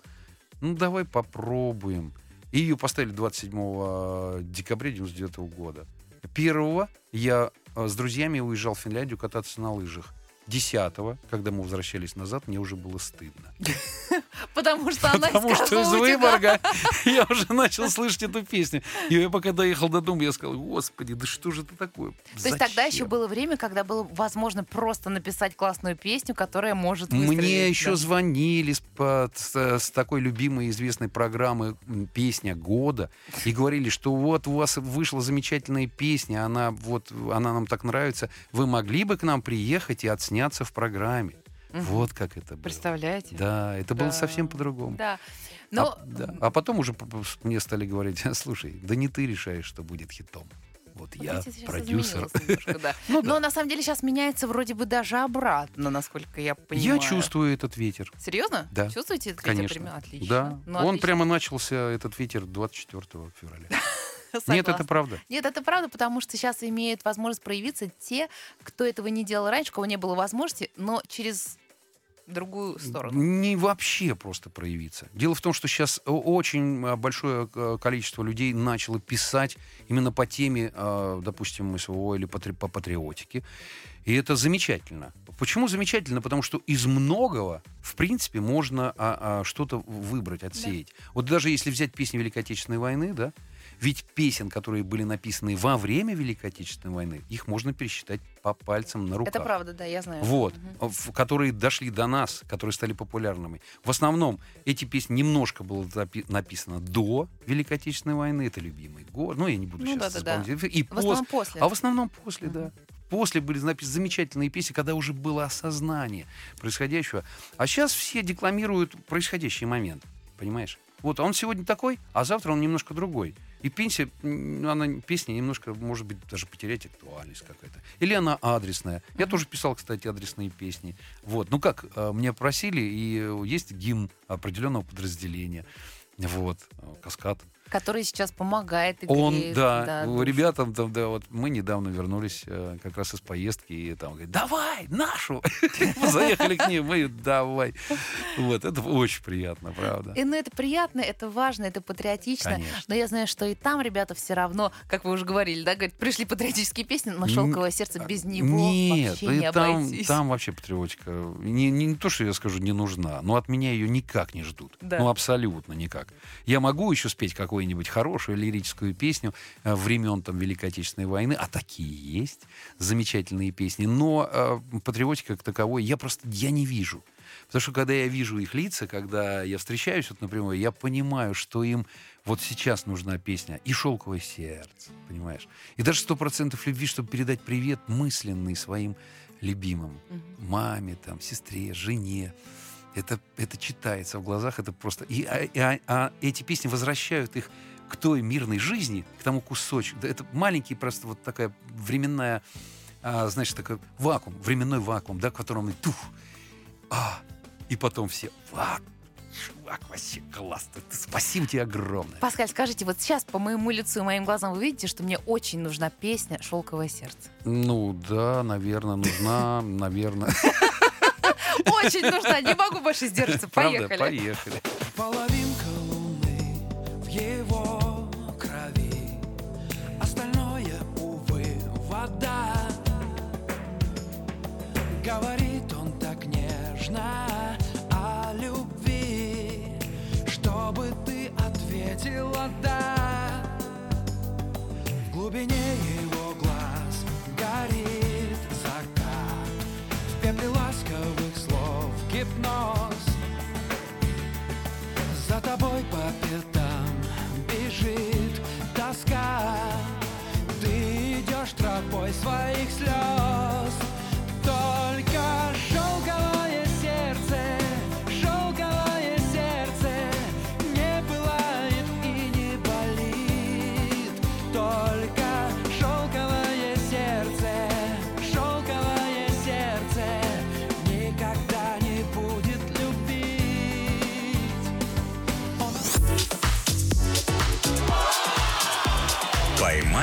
ну давай попробуем. И ее поставили 27 декабря 99 года. Первого я э, с друзьями уезжал в Финляндию кататься на лыжах. Десятого, когда мы возвращались назад, мне уже было стыдно.
Потому что она
Потому
из
что из. Выборга я уже начал слышать эту песню. И я пока доехал до дома, я сказал, господи, да что же это такое?
То есть тогда еще
Зачем?»
было время, когда было возможно просто написать классную песню, которая может
Мне еще
да.
звонили с, по- с- такой любимой известной программы «Песня года» и говорили, что вот у вас вышла замечательная песня, она, вот, она нам так нравится, вы могли бы к нам приехать и отсняться в программе. Вот как это было.
Представляете?
Да, это было
Да.
совсем по-другому.
Да. Но
А, да. А потом уже мне стали говорить, слушай, да не ты решаешь, что будет хитом. Вот
вот
я продюсер.
немножко, да.
Ну
Но
да.
на самом деле сейчас меняется вроде бы даже обратно, насколько я понимаю.
Я чувствую этот ветер.
Серьезно?
Да.
Чувствуете это
Конечно.
прямо? Отлично.
Да.
Ну,
Он
отлично.
прямо начался, этот ветер, 24 февраля. Нет, это правда.
Нет, это правда, потому что сейчас имеют возможность проявиться те, кто этого не делал раньше, у кого не было возможности, но через другую сторону.
Не вообще просто проявиться. Дело в том, что сейчас очень а, большое э, количество людей начало писать именно по теме, э, допустим, СВО или по патриотике. И это замечательно. Почему замечательно? Потому что из многого, в принципе, можно а, а, что-то выбрать, отсеять. Вот даже если взять песни Великой Отечественной войны, да, ведь песен, которые были написаны во время Великой Отечественной войны, их можно пересчитать по пальцам на руках.
Это правда, да, я знаю.
Вот, в- которые дошли до нас, которые стали популярными. В основном эти песни немножко было написано до Великой Отечественной войны. Это любимый год. Ну, я не буду
Ну
сейчас
да-да-да.
исполнять. И
В
пос-
основном после.
А в основном после,
Мгм.
да. После были написаны замечательные песни, когда уже было осознание происходящего. А сейчас все декламируют происходящий момент. Понимаешь? Вот он сегодня такой, а завтра он немножко другой. И пенсия, она, песня немножко, может быть, даже потерять актуальность какая-то. Или она адресная. Я тоже писал, кстати, адресные песни. Вот. Ну как, э, меня просили, и э, есть гимн определенного подразделения. Вот. э, Каскад.
Который сейчас помогает и
Он, да,
душу.
ребятам, там, да, вот мы недавно вернулись э, как раз из поездки, и там говорит, давай, нашу! Заехали к ним, мы, давай. Вот, это очень приятно, правда.
И, ну, это приятно, это важно, это патриотично.
Конечно.
Но я знаю, что и там ребята все равно, как вы уже говорили, да, говорят, пришли патриотические песни, но шелковое сердце без него
Нет,
вообще не
там,
обойтись.
там вообще патриотика. Не, не, не то, что я скажу, не нужна, но от меня ее никак не ждут.
Да.
Ну, абсолютно никак. Я могу еще спеть какую-нибудь хорошую лирическую песню э, времен там, Великой Отечественной войны, а такие есть, замечательные песни, но э, патриотика как таковой я просто я не вижу. Потому что когда я вижу их лица, когда я встречаюсь вот напрямую, я понимаю, что им вот сейчас нужна песня и «Шелковое сердце», понимаешь? И даже «Сто процентов любви», чтобы передать привет мысленный своим любимым. Маме, там, сестре, жене. Это, это читается в глазах, это просто... И, а, и- а- а эти песни возвращают их к той мирной жизни, к тому кусочку. Это маленький просто вот такая временная, а, знаешь, такой вакуум, временной вакуум, да, в котором тух, а, и потом все, вау, чувак, вообще классно, спасибо тебе огромное.
Паскаль, скажите, вот сейчас по моему лицу и моим глазам вы видите, что мне очень нужна песня «Шелковое сердце».
Ну да, наверное, нужна, наверное.
Очень нужна, не могу больше сдержаться.
Правда,
Поехали.
поехали.
Половинка луны в его крови Остальное, увы, вода Говорит он так нежно о любви Чтобы ты ответила «да» В глубине его гипноз за тобой по пятам бежит тоска. Ты идешь тропой своих слез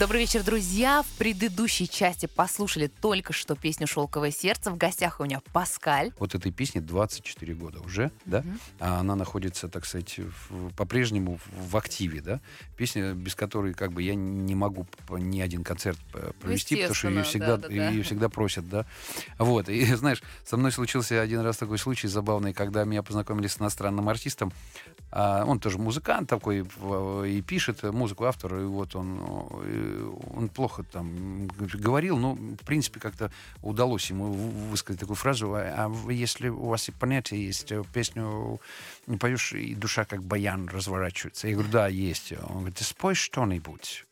Добрый вечер, друзья. В предыдущей части послушали только что песню «Шелковое сердце». В гостях у меня Паскаль.
Вот этой песне 24 года уже, да? А она находится, так сказать, в- по-прежнему в, в активе, да? Песня, без которой как бы я не могу ни один концерт провести, потому что ее всегда,
да-да-да.
ее всегда просят, да? Вот, и знаешь, со мной случился один раз такой случай забавный, когда меня познакомили с иностранным артистом, а он тоже музыкант такой и пишет музыку автор, и вот он, э, он плохо там говорил, но в принципе как-то удалось ему высказать такую фразу, а а если у вас и понятие есть, э, песню не поешь, и душа как баян разворачивается. Я говорю, да, есть. Он говорит, ты спой что-нибудь.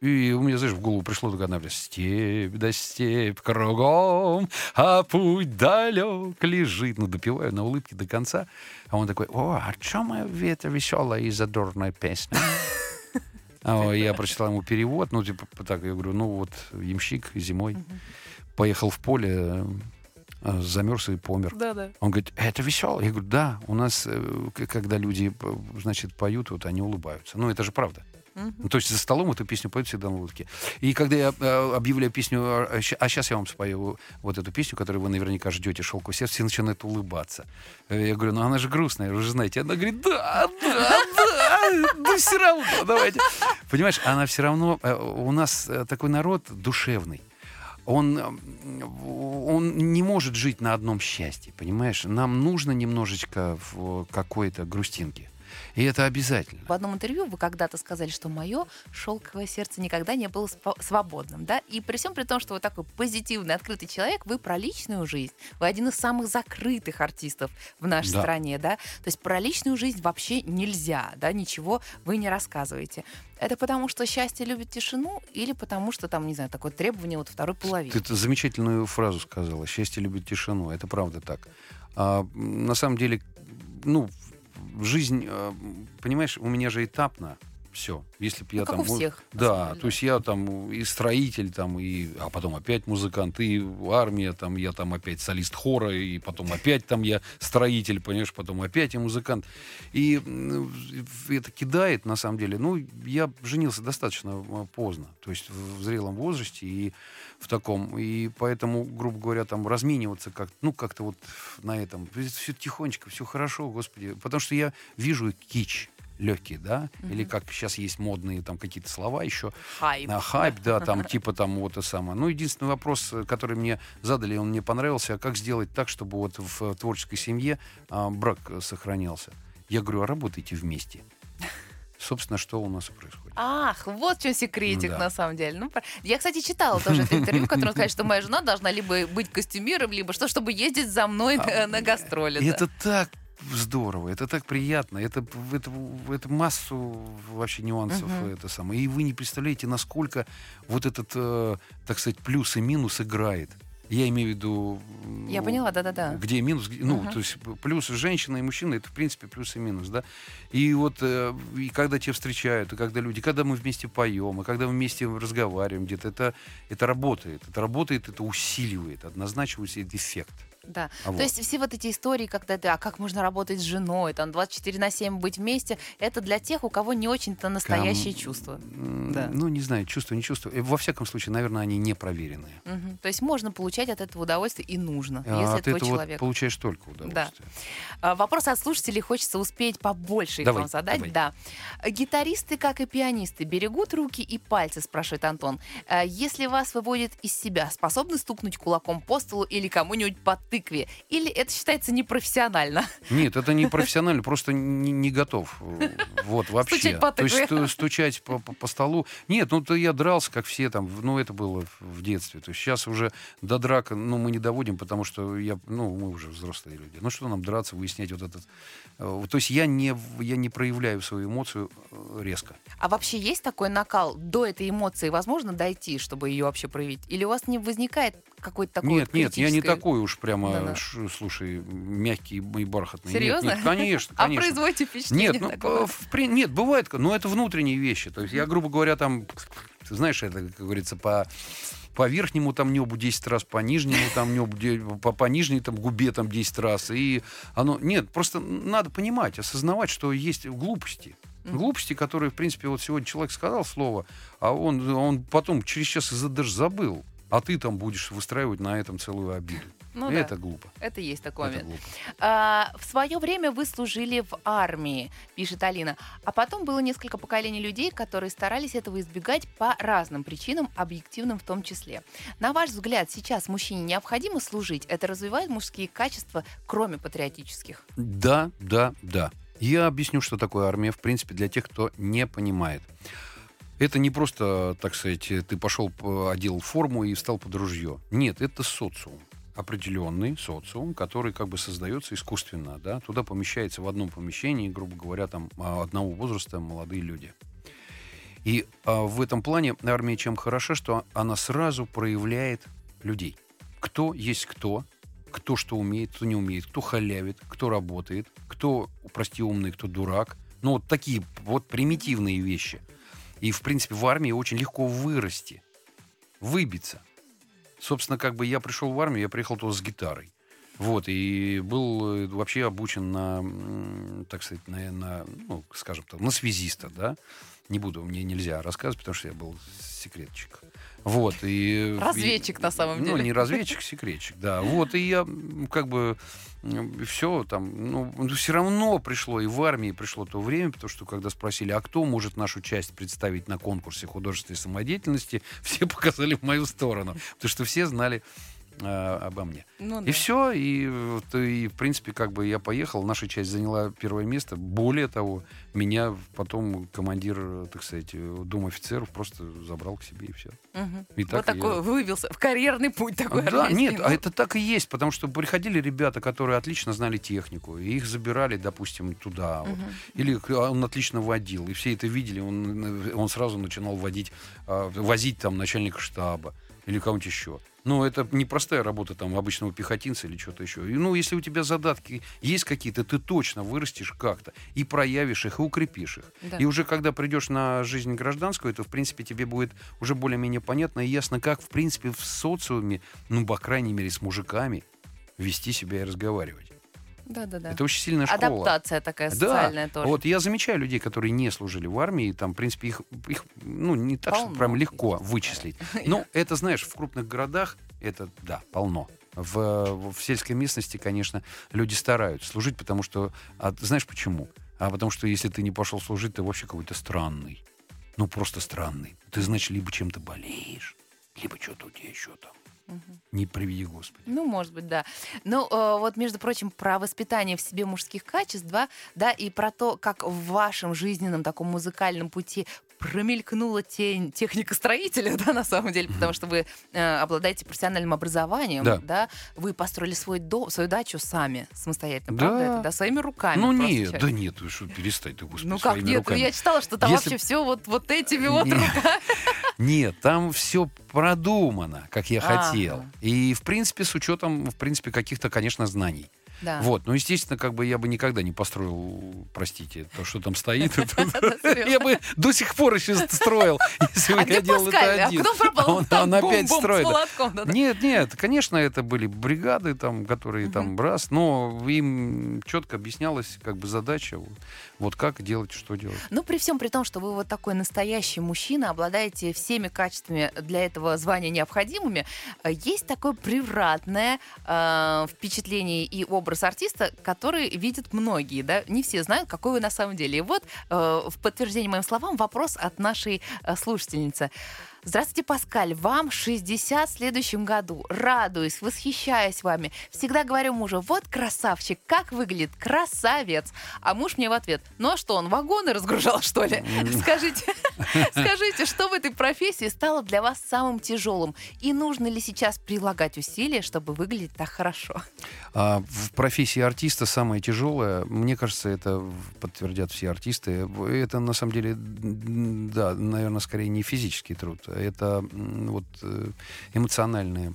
И у меня, знаешь, в голову пришло только одна. Степь да степь кругом, а путь далек лежит. Ну, допиваю на улыбке до конца. А он такой, о, о чем это веселая и задорная песня? А я прочитал ему перевод, ну, типа, так, я говорю, ну, вот, ямщик зимой поехал в поле, э, замерз и помер.
Да-да.
Он говорит, это весело. Я говорю, да, у нас, э, когда люди, значит, поют, вот они улыбаются. Ну, это же правда. Ну, то есть за столом эту песню поют всегда на улыбке. И когда я э, объявляю песню, а сейчас я вам спою вот эту песню, которую вы наверняка ждете, «Шелковое сердце», все начинают улыбаться. Э, Я говорю, ну она же грустная, вы же знаете. Она говорит, да, да, да, все равно, давайте. Понимаешь, она все равно, э, у нас э, такой народ душевный он, м, он не может жить на одном счастье, понимаешь? Нам нужно немножечко в какой-то грустинке. И это обязательно.
В одном интервью вы когда-то сказали, что мое шелковое сердце никогда не было свободным, да? И при всем при том, что вы такой позитивный, открытый человек, вы про личную жизнь. Вы один из самых закрытых артистов в нашей
Да.
стране, да? То есть про личную жизнь вообще нельзя, да? Ничего вы не рассказываете. Это потому, что счастье любит тишину или потому, что там, не знаю, такое требование вот второй половины?
Ты, замечательную фразу сказала. Счастье любит тишину. Это правда так. А, на самом деле, ну, жизнь, э, понимаешь, у меня же этапно все. Если бы я
Ну, как
там...
у
муз-
всех,
Да, то есть я там и строитель, там, и, а потом опять музыкант, и армия, там, я там опять солист хора, и потом опять там я строитель, понимаешь, потом опять я музыкант. И это кидает, на самом деле. Ну, я женился достаточно э, поздно, то есть в зрелом возрасте и в таком. И поэтому, грубо говоря, там размениваться как ну, как-то вот на этом. Все тихонечко, все хорошо, господи. Потому что я вижу кич легкий, да, или как сейчас есть модные там какие-то слова еще,
Хайп.
а, хайп, да, там типа там вот это самое. Ну, единственный вопрос, э, который мне задали, он мне понравился, а как сделать так, чтобы вот в э, творческой семье а, брак э, сохранялся? Я говорю, а работайте вместе. Собственно, что у нас и происходит.
Ах, вот в чем секретик
Да.
на самом деле. Ну, я, кстати, читала тоже это интервью, в котором сказали, что моя жена должна либо быть костюмером, либо что, чтобы ездить за мной на, на гастроли.
И
да.
это так здорово, это так приятно, это, это, это массу вообще нюансов
Мгм.
это самое. И вы не представляете, насколько вот этот, э, так сказать, плюс и минус играет. Я имею в виду...
Я поняла, да-да-да.
Где минус, где- ну,
Ага.
то есть плюс женщина и мужчина, это, в принципе, плюс и минус, да. И вот, э, и когда тебя встречают, и когда люди, когда мы вместе поем, и когда мы вместе разговариваем где-то, это, это работает. Это работает, это усиливает, однозначно усиливает эффект.
Да.
А
То
вот.
есть все вот эти истории, когда ты, а как можно работать с женой, там 24 на 7 быть вместе, это для тех, у кого не очень-то настоящие
Ком-
чувства. Да.
Ну, не знаю, чувства, не чувства. Э, Во всяком случае, наверное, они не проверенные.
Мгм. То есть можно получать от этого удовольствие и нужно,
А
если
ты
твой
это вот получаешь только удовольствие.
А, Вопрос от слушателей хочется успеть побольше их
Давай,
вам задать.
давай.
Да. Гитаристы, как и пианисты, берегут руки и пальцы, спрашивает Антон. А, Если вас выводит из себя, способны стукнуть кулаком по столу или кому-нибудь по тыкве? Или это считается непрофессионально?
Нет, это не профессионально, просто не, не готов. Э, Вот, вообще.
Стучать по
То есть
тыкве.
сту- стучать по, по- по столу. Нет, ну то я дрался, как все там, ну это было в- детстве. То есть сейчас уже до драк, ну мы не доводим, потому что я, ну мы уже взрослые люди. Ну что нам драться, выяснять вот этот... э, То есть я не, я не проявляю свою эмоцию э, резко.
А вообще есть такой накал? До этой эмоции возможно дойти, чтобы ее вообще проявить? Или у вас не возникает какой-то такой
нет,
вот
нет, я не такой уж прямо,
Да-да.
ш- слушай, мягкий и бархатный. Нет,
Серьезно?
Нет, конечно,
А
конечно.
производите впечатление
Нет, ну,
такого?
э, в при- нет, бывает, но это внутренние вещи. То есть я, грубо говоря, там, ты знаешь, это, как говорится, по по верхнему там небу 10 раз, по нижнему там небу, по, по нижней там губе там 10 раз. И оно... Нет, просто надо понимать, осознавать, что есть глупости. Глупости, которые, в принципе, вот сегодня человек сказал слово, а он, он потом через час даже забыл. А ты там будешь выстраивать на этом целую обиду.
Ну да.
это глупо.
Это есть такой
Это
момент. А, в свое время вы служили в армии, пишет Алина. А потом было несколько поколений людей, которые старались этого избегать по разным причинам, объективным в том числе. На ваш взгляд, сейчас мужчине необходимо служить? Это развивает мужские качества, кроме патриотических?
Да, да, да. Я объясню, что такое армия, в принципе, для тех, кто не понимает. Это не просто, так сказать, ты пошел, одел форму и встал под ружье. Нет, это социум. Определенный социум, который как бы создается искусственно. Да? Туда помещается в одном помещении, грубо говоря, там а, одного возраста молодые люди. И а, в этом плане армия чем хороша, что она сразу проявляет людей. Кто есть кто, кто что умеет, кто не умеет, кто халявит, кто работает, кто, прости, умный, кто дурак. Ну, вот такие вот примитивные вещи. И, в принципе, в армии очень легко вырасти, выбиться. Собственно, как бы я пришел в армию, я приехал туда с гитарой. Вот, и был э, вообще обучен на, так сказать, на, на, ну, скажем так, на связиста, да. Не буду, мне нельзя рассказывать, потому что я был секретчик. Вот, и...
Разведчик,
и-
на самом
Ну,
деле.
не разведчик, секретчик, да. Вот, и я как бы все там, ну, все равно пришло, и в армии пришло то время, потому что когда спросили, а кто может нашу часть представить на конкурсе художественной самодеятельности, все показали в мою сторону, потому что все знали э, обо мне.
Ну,
И
да.
все, и, вот, и в принципе, как бы я поехал, наша часть заняла первое место. Более того, меня потом командир, так сказать, Дом офицеров просто забрал к себе и все.
Мгм.
И
вот
так я-
такой вывелся в карьерный путь такой
Да,
армейский.
нет, а это так и есть, потому что приходили ребята, которые отлично знали технику, и их забирали, допустим, туда. вот.
мгм.
Или а он отлично водил, и все это видели, он, он сразу начинал водить, а, возить там начальника штаба или кого-нибудь еще. Ну, это непростая работа там обычного пехотинца или что-то еще. И, ну, если у тебя задатки есть какие-то, ты точно вырастешь как-то и проявишь их, и укрепишь их.
Да.
И уже когда придешь на жизнь гражданскую, то, в принципе, тебе будет уже более-менее понятно и ясно, как, в принципе, в социуме, ну, по крайней мере, с мужиками вести себя и разговаривать.
Да-да-да.
Это очень сильная школа.
Адаптация такая
Да,
социальная тоже.
Вот я замечаю людей, которые не служили в армии, там, в принципе, их, их ну, не так, что
Полно.
прям легко вычислить. Ну, это, знаешь, в крупных городах это, да, полно. В, в сельской местности, конечно, люди стараются служить, потому что... А, знаешь почему? А потому что если ты не пошел служить, ты вообще какой-то странный. Ну, просто странный. Ты, значит, либо чем-то болеешь, либо что-то у тебя еще там. Не приведи, Господи.
Ну, может быть, да. Ну, э, вот, между прочим, про воспитание в себе мужских качеств, да, да, и про то, как в вашем жизненном таком музыкальном пути промелькнула тень техника-строителя, да, на самом деле, потому что вы э, обладаете профессиональным образованием,
Да.
да. вы построили свой дом, свою дачу сами, самостоятельно,
Да.
правда это, да, своими руками.
Ну, нет,
человек.
да нет, вы что, перестань ты, Господи,
Ну как нет,
руками.
ну я читала, что там
Если-
вообще все вот, вот этими вот руками.
Нет, там все продумано, как я хотел. И, в принципе, с учетом, в принципе, каких-то, конечно, знаний.
Да.
Вот, ну, естественно, как бы я бы никогда не построил, простите, то, что там стоит. Я бы до сих пор еще строил, если бы
А где
я делал это
А
один.
он
опять строит. Нет, нет, конечно, это были бригады, там, которые там раз, но им четко объяснялась как бы задача, вот, вот как делать, что делать.
Ну, при всем при том, что вы вот такой настоящий мужчина, обладаете всеми качествами для этого звания необходимыми, э, есть такое превратное э, впечатление и образ артиста, который видят многие, да, не все знают, какой вы на самом деле. И вот э, в подтверждение моим словам вопрос от нашей э, слушательницы. Здравствуйте, Паскаль. Вам 60 в следующем году. Радуюсь, восхищаюсь вами. Всегда говорю мужу, вот красавчик, как выглядит, красавец. А муж мне в ответ, ну а что, он вагоны разгружал, что ли? Скажите, скажите, что в этой профессии стало для вас самым тяжелым? И нужно ли сейчас прилагать усилия, чтобы выглядеть так хорошо?
А в профессии артиста самое тяжелое, мне кажется, это подтвердят все артисты, в- это на самом деле, да, наверное, скорее не физический труд, это вот э, эмоциональные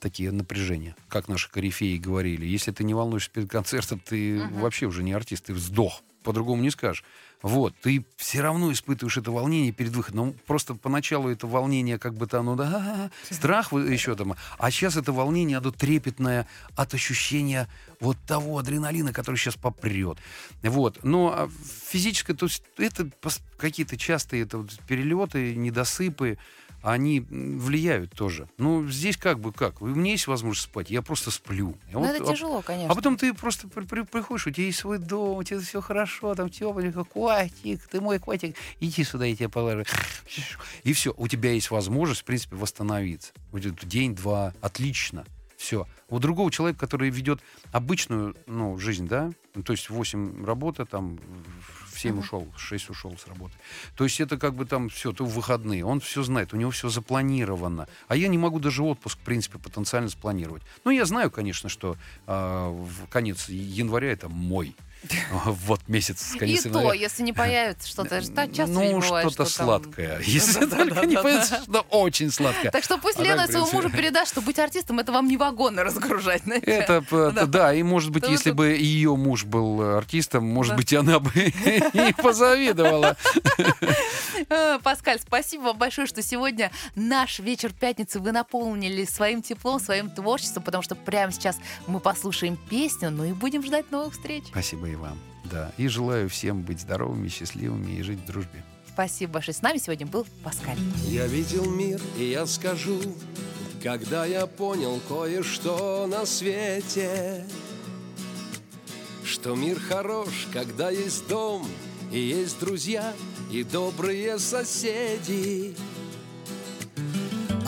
такие напряжения, как наши корифеи говорили. Если ты не волнуешься перед концертом, ты
Мгм.
вообще уже не артист, ты вздох по-другому не скажешь. Вот, ты все равно испытываешь это волнение перед выходом. Ну, просто поначалу это волнение, как бы там, ну да, страх еще там. А сейчас это волнение, оно трепетное от ощущения вот того адреналина, который сейчас попрет. Вот. Но а физическое, то есть это какие-то частые это вот перелеты, недосыпы, они влияют тоже. Ну, здесь как бы как? У меня есть возможность спать, я просто сплю.
Ну, вот, это а, тяжело, конечно.
А потом ты просто при, при, приходишь, у тебя есть свой дом, у тебя все хорошо, там тепленько, котик, ты мой котик, иди сюда, я тебя положу. И все, у тебя есть возможность, в принципе, восстановиться. Будет день-два, отлично. Все. У другого человека, который ведет обычную ну, жизнь, да, то есть 8 работа, там в 7 uh-huh. ушел, в 6 ушел с работы. То есть это как бы там все, то в выходные. Он все знает, у него все запланировано. А я не могу даже отпуск, в принципе, потенциально спланировать. Ну, я знаю, конечно, что э, в конец января это мой вот месяц
И то, если не появится что-то, часто
Ну, что-то сладкое. Если только не появится что-то очень сладкое.
Так что пусть а Лена своему мужу передаст, что быть артистом это вам не вагоны разгружать.
Это, да, и может быть, если бы ее муж был артистом, может быть, она бы и позавидовала.
Э, Паскаль, спасибо вам большое, что сегодня наш вечер пятницы вы наполнили своим теплом, своим творчеством, потому что прямо сейчас мы послушаем песню, ну и будем ждать новых встреч.
Спасибо и вам. Да. И желаю всем быть здоровыми, счастливыми и жить в дружбе.
Спасибо большое. С нами сегодня был Паскаль.
Я видел мир, и я скажу, когда я понял кое-что на свете, что мир хорош, когда есть дом, и есть друзья, и добрые соседи.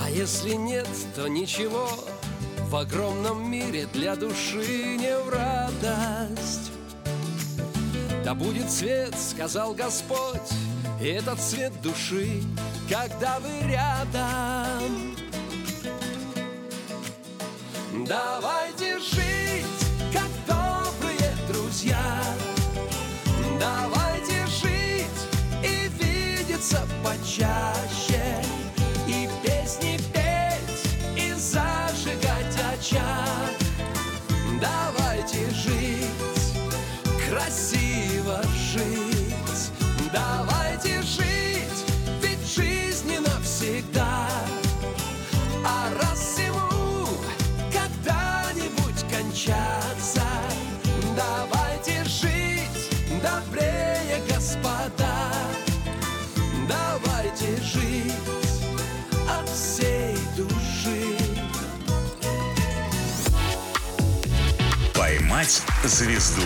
А если нет, то ничего, в огромном мире для души не в радость. Да будет свет, сказал Господь, и этот свет души, когда вы рядом. Давайте жить, как добрые друзья. Давайте жить и видеться почаще. Давайте жить, ведь жизнь не навсегда. А раз всему когда-нибудь кончаться, давайте жить добрее, господа. Давайте жить от всей души.
Поймать звезду.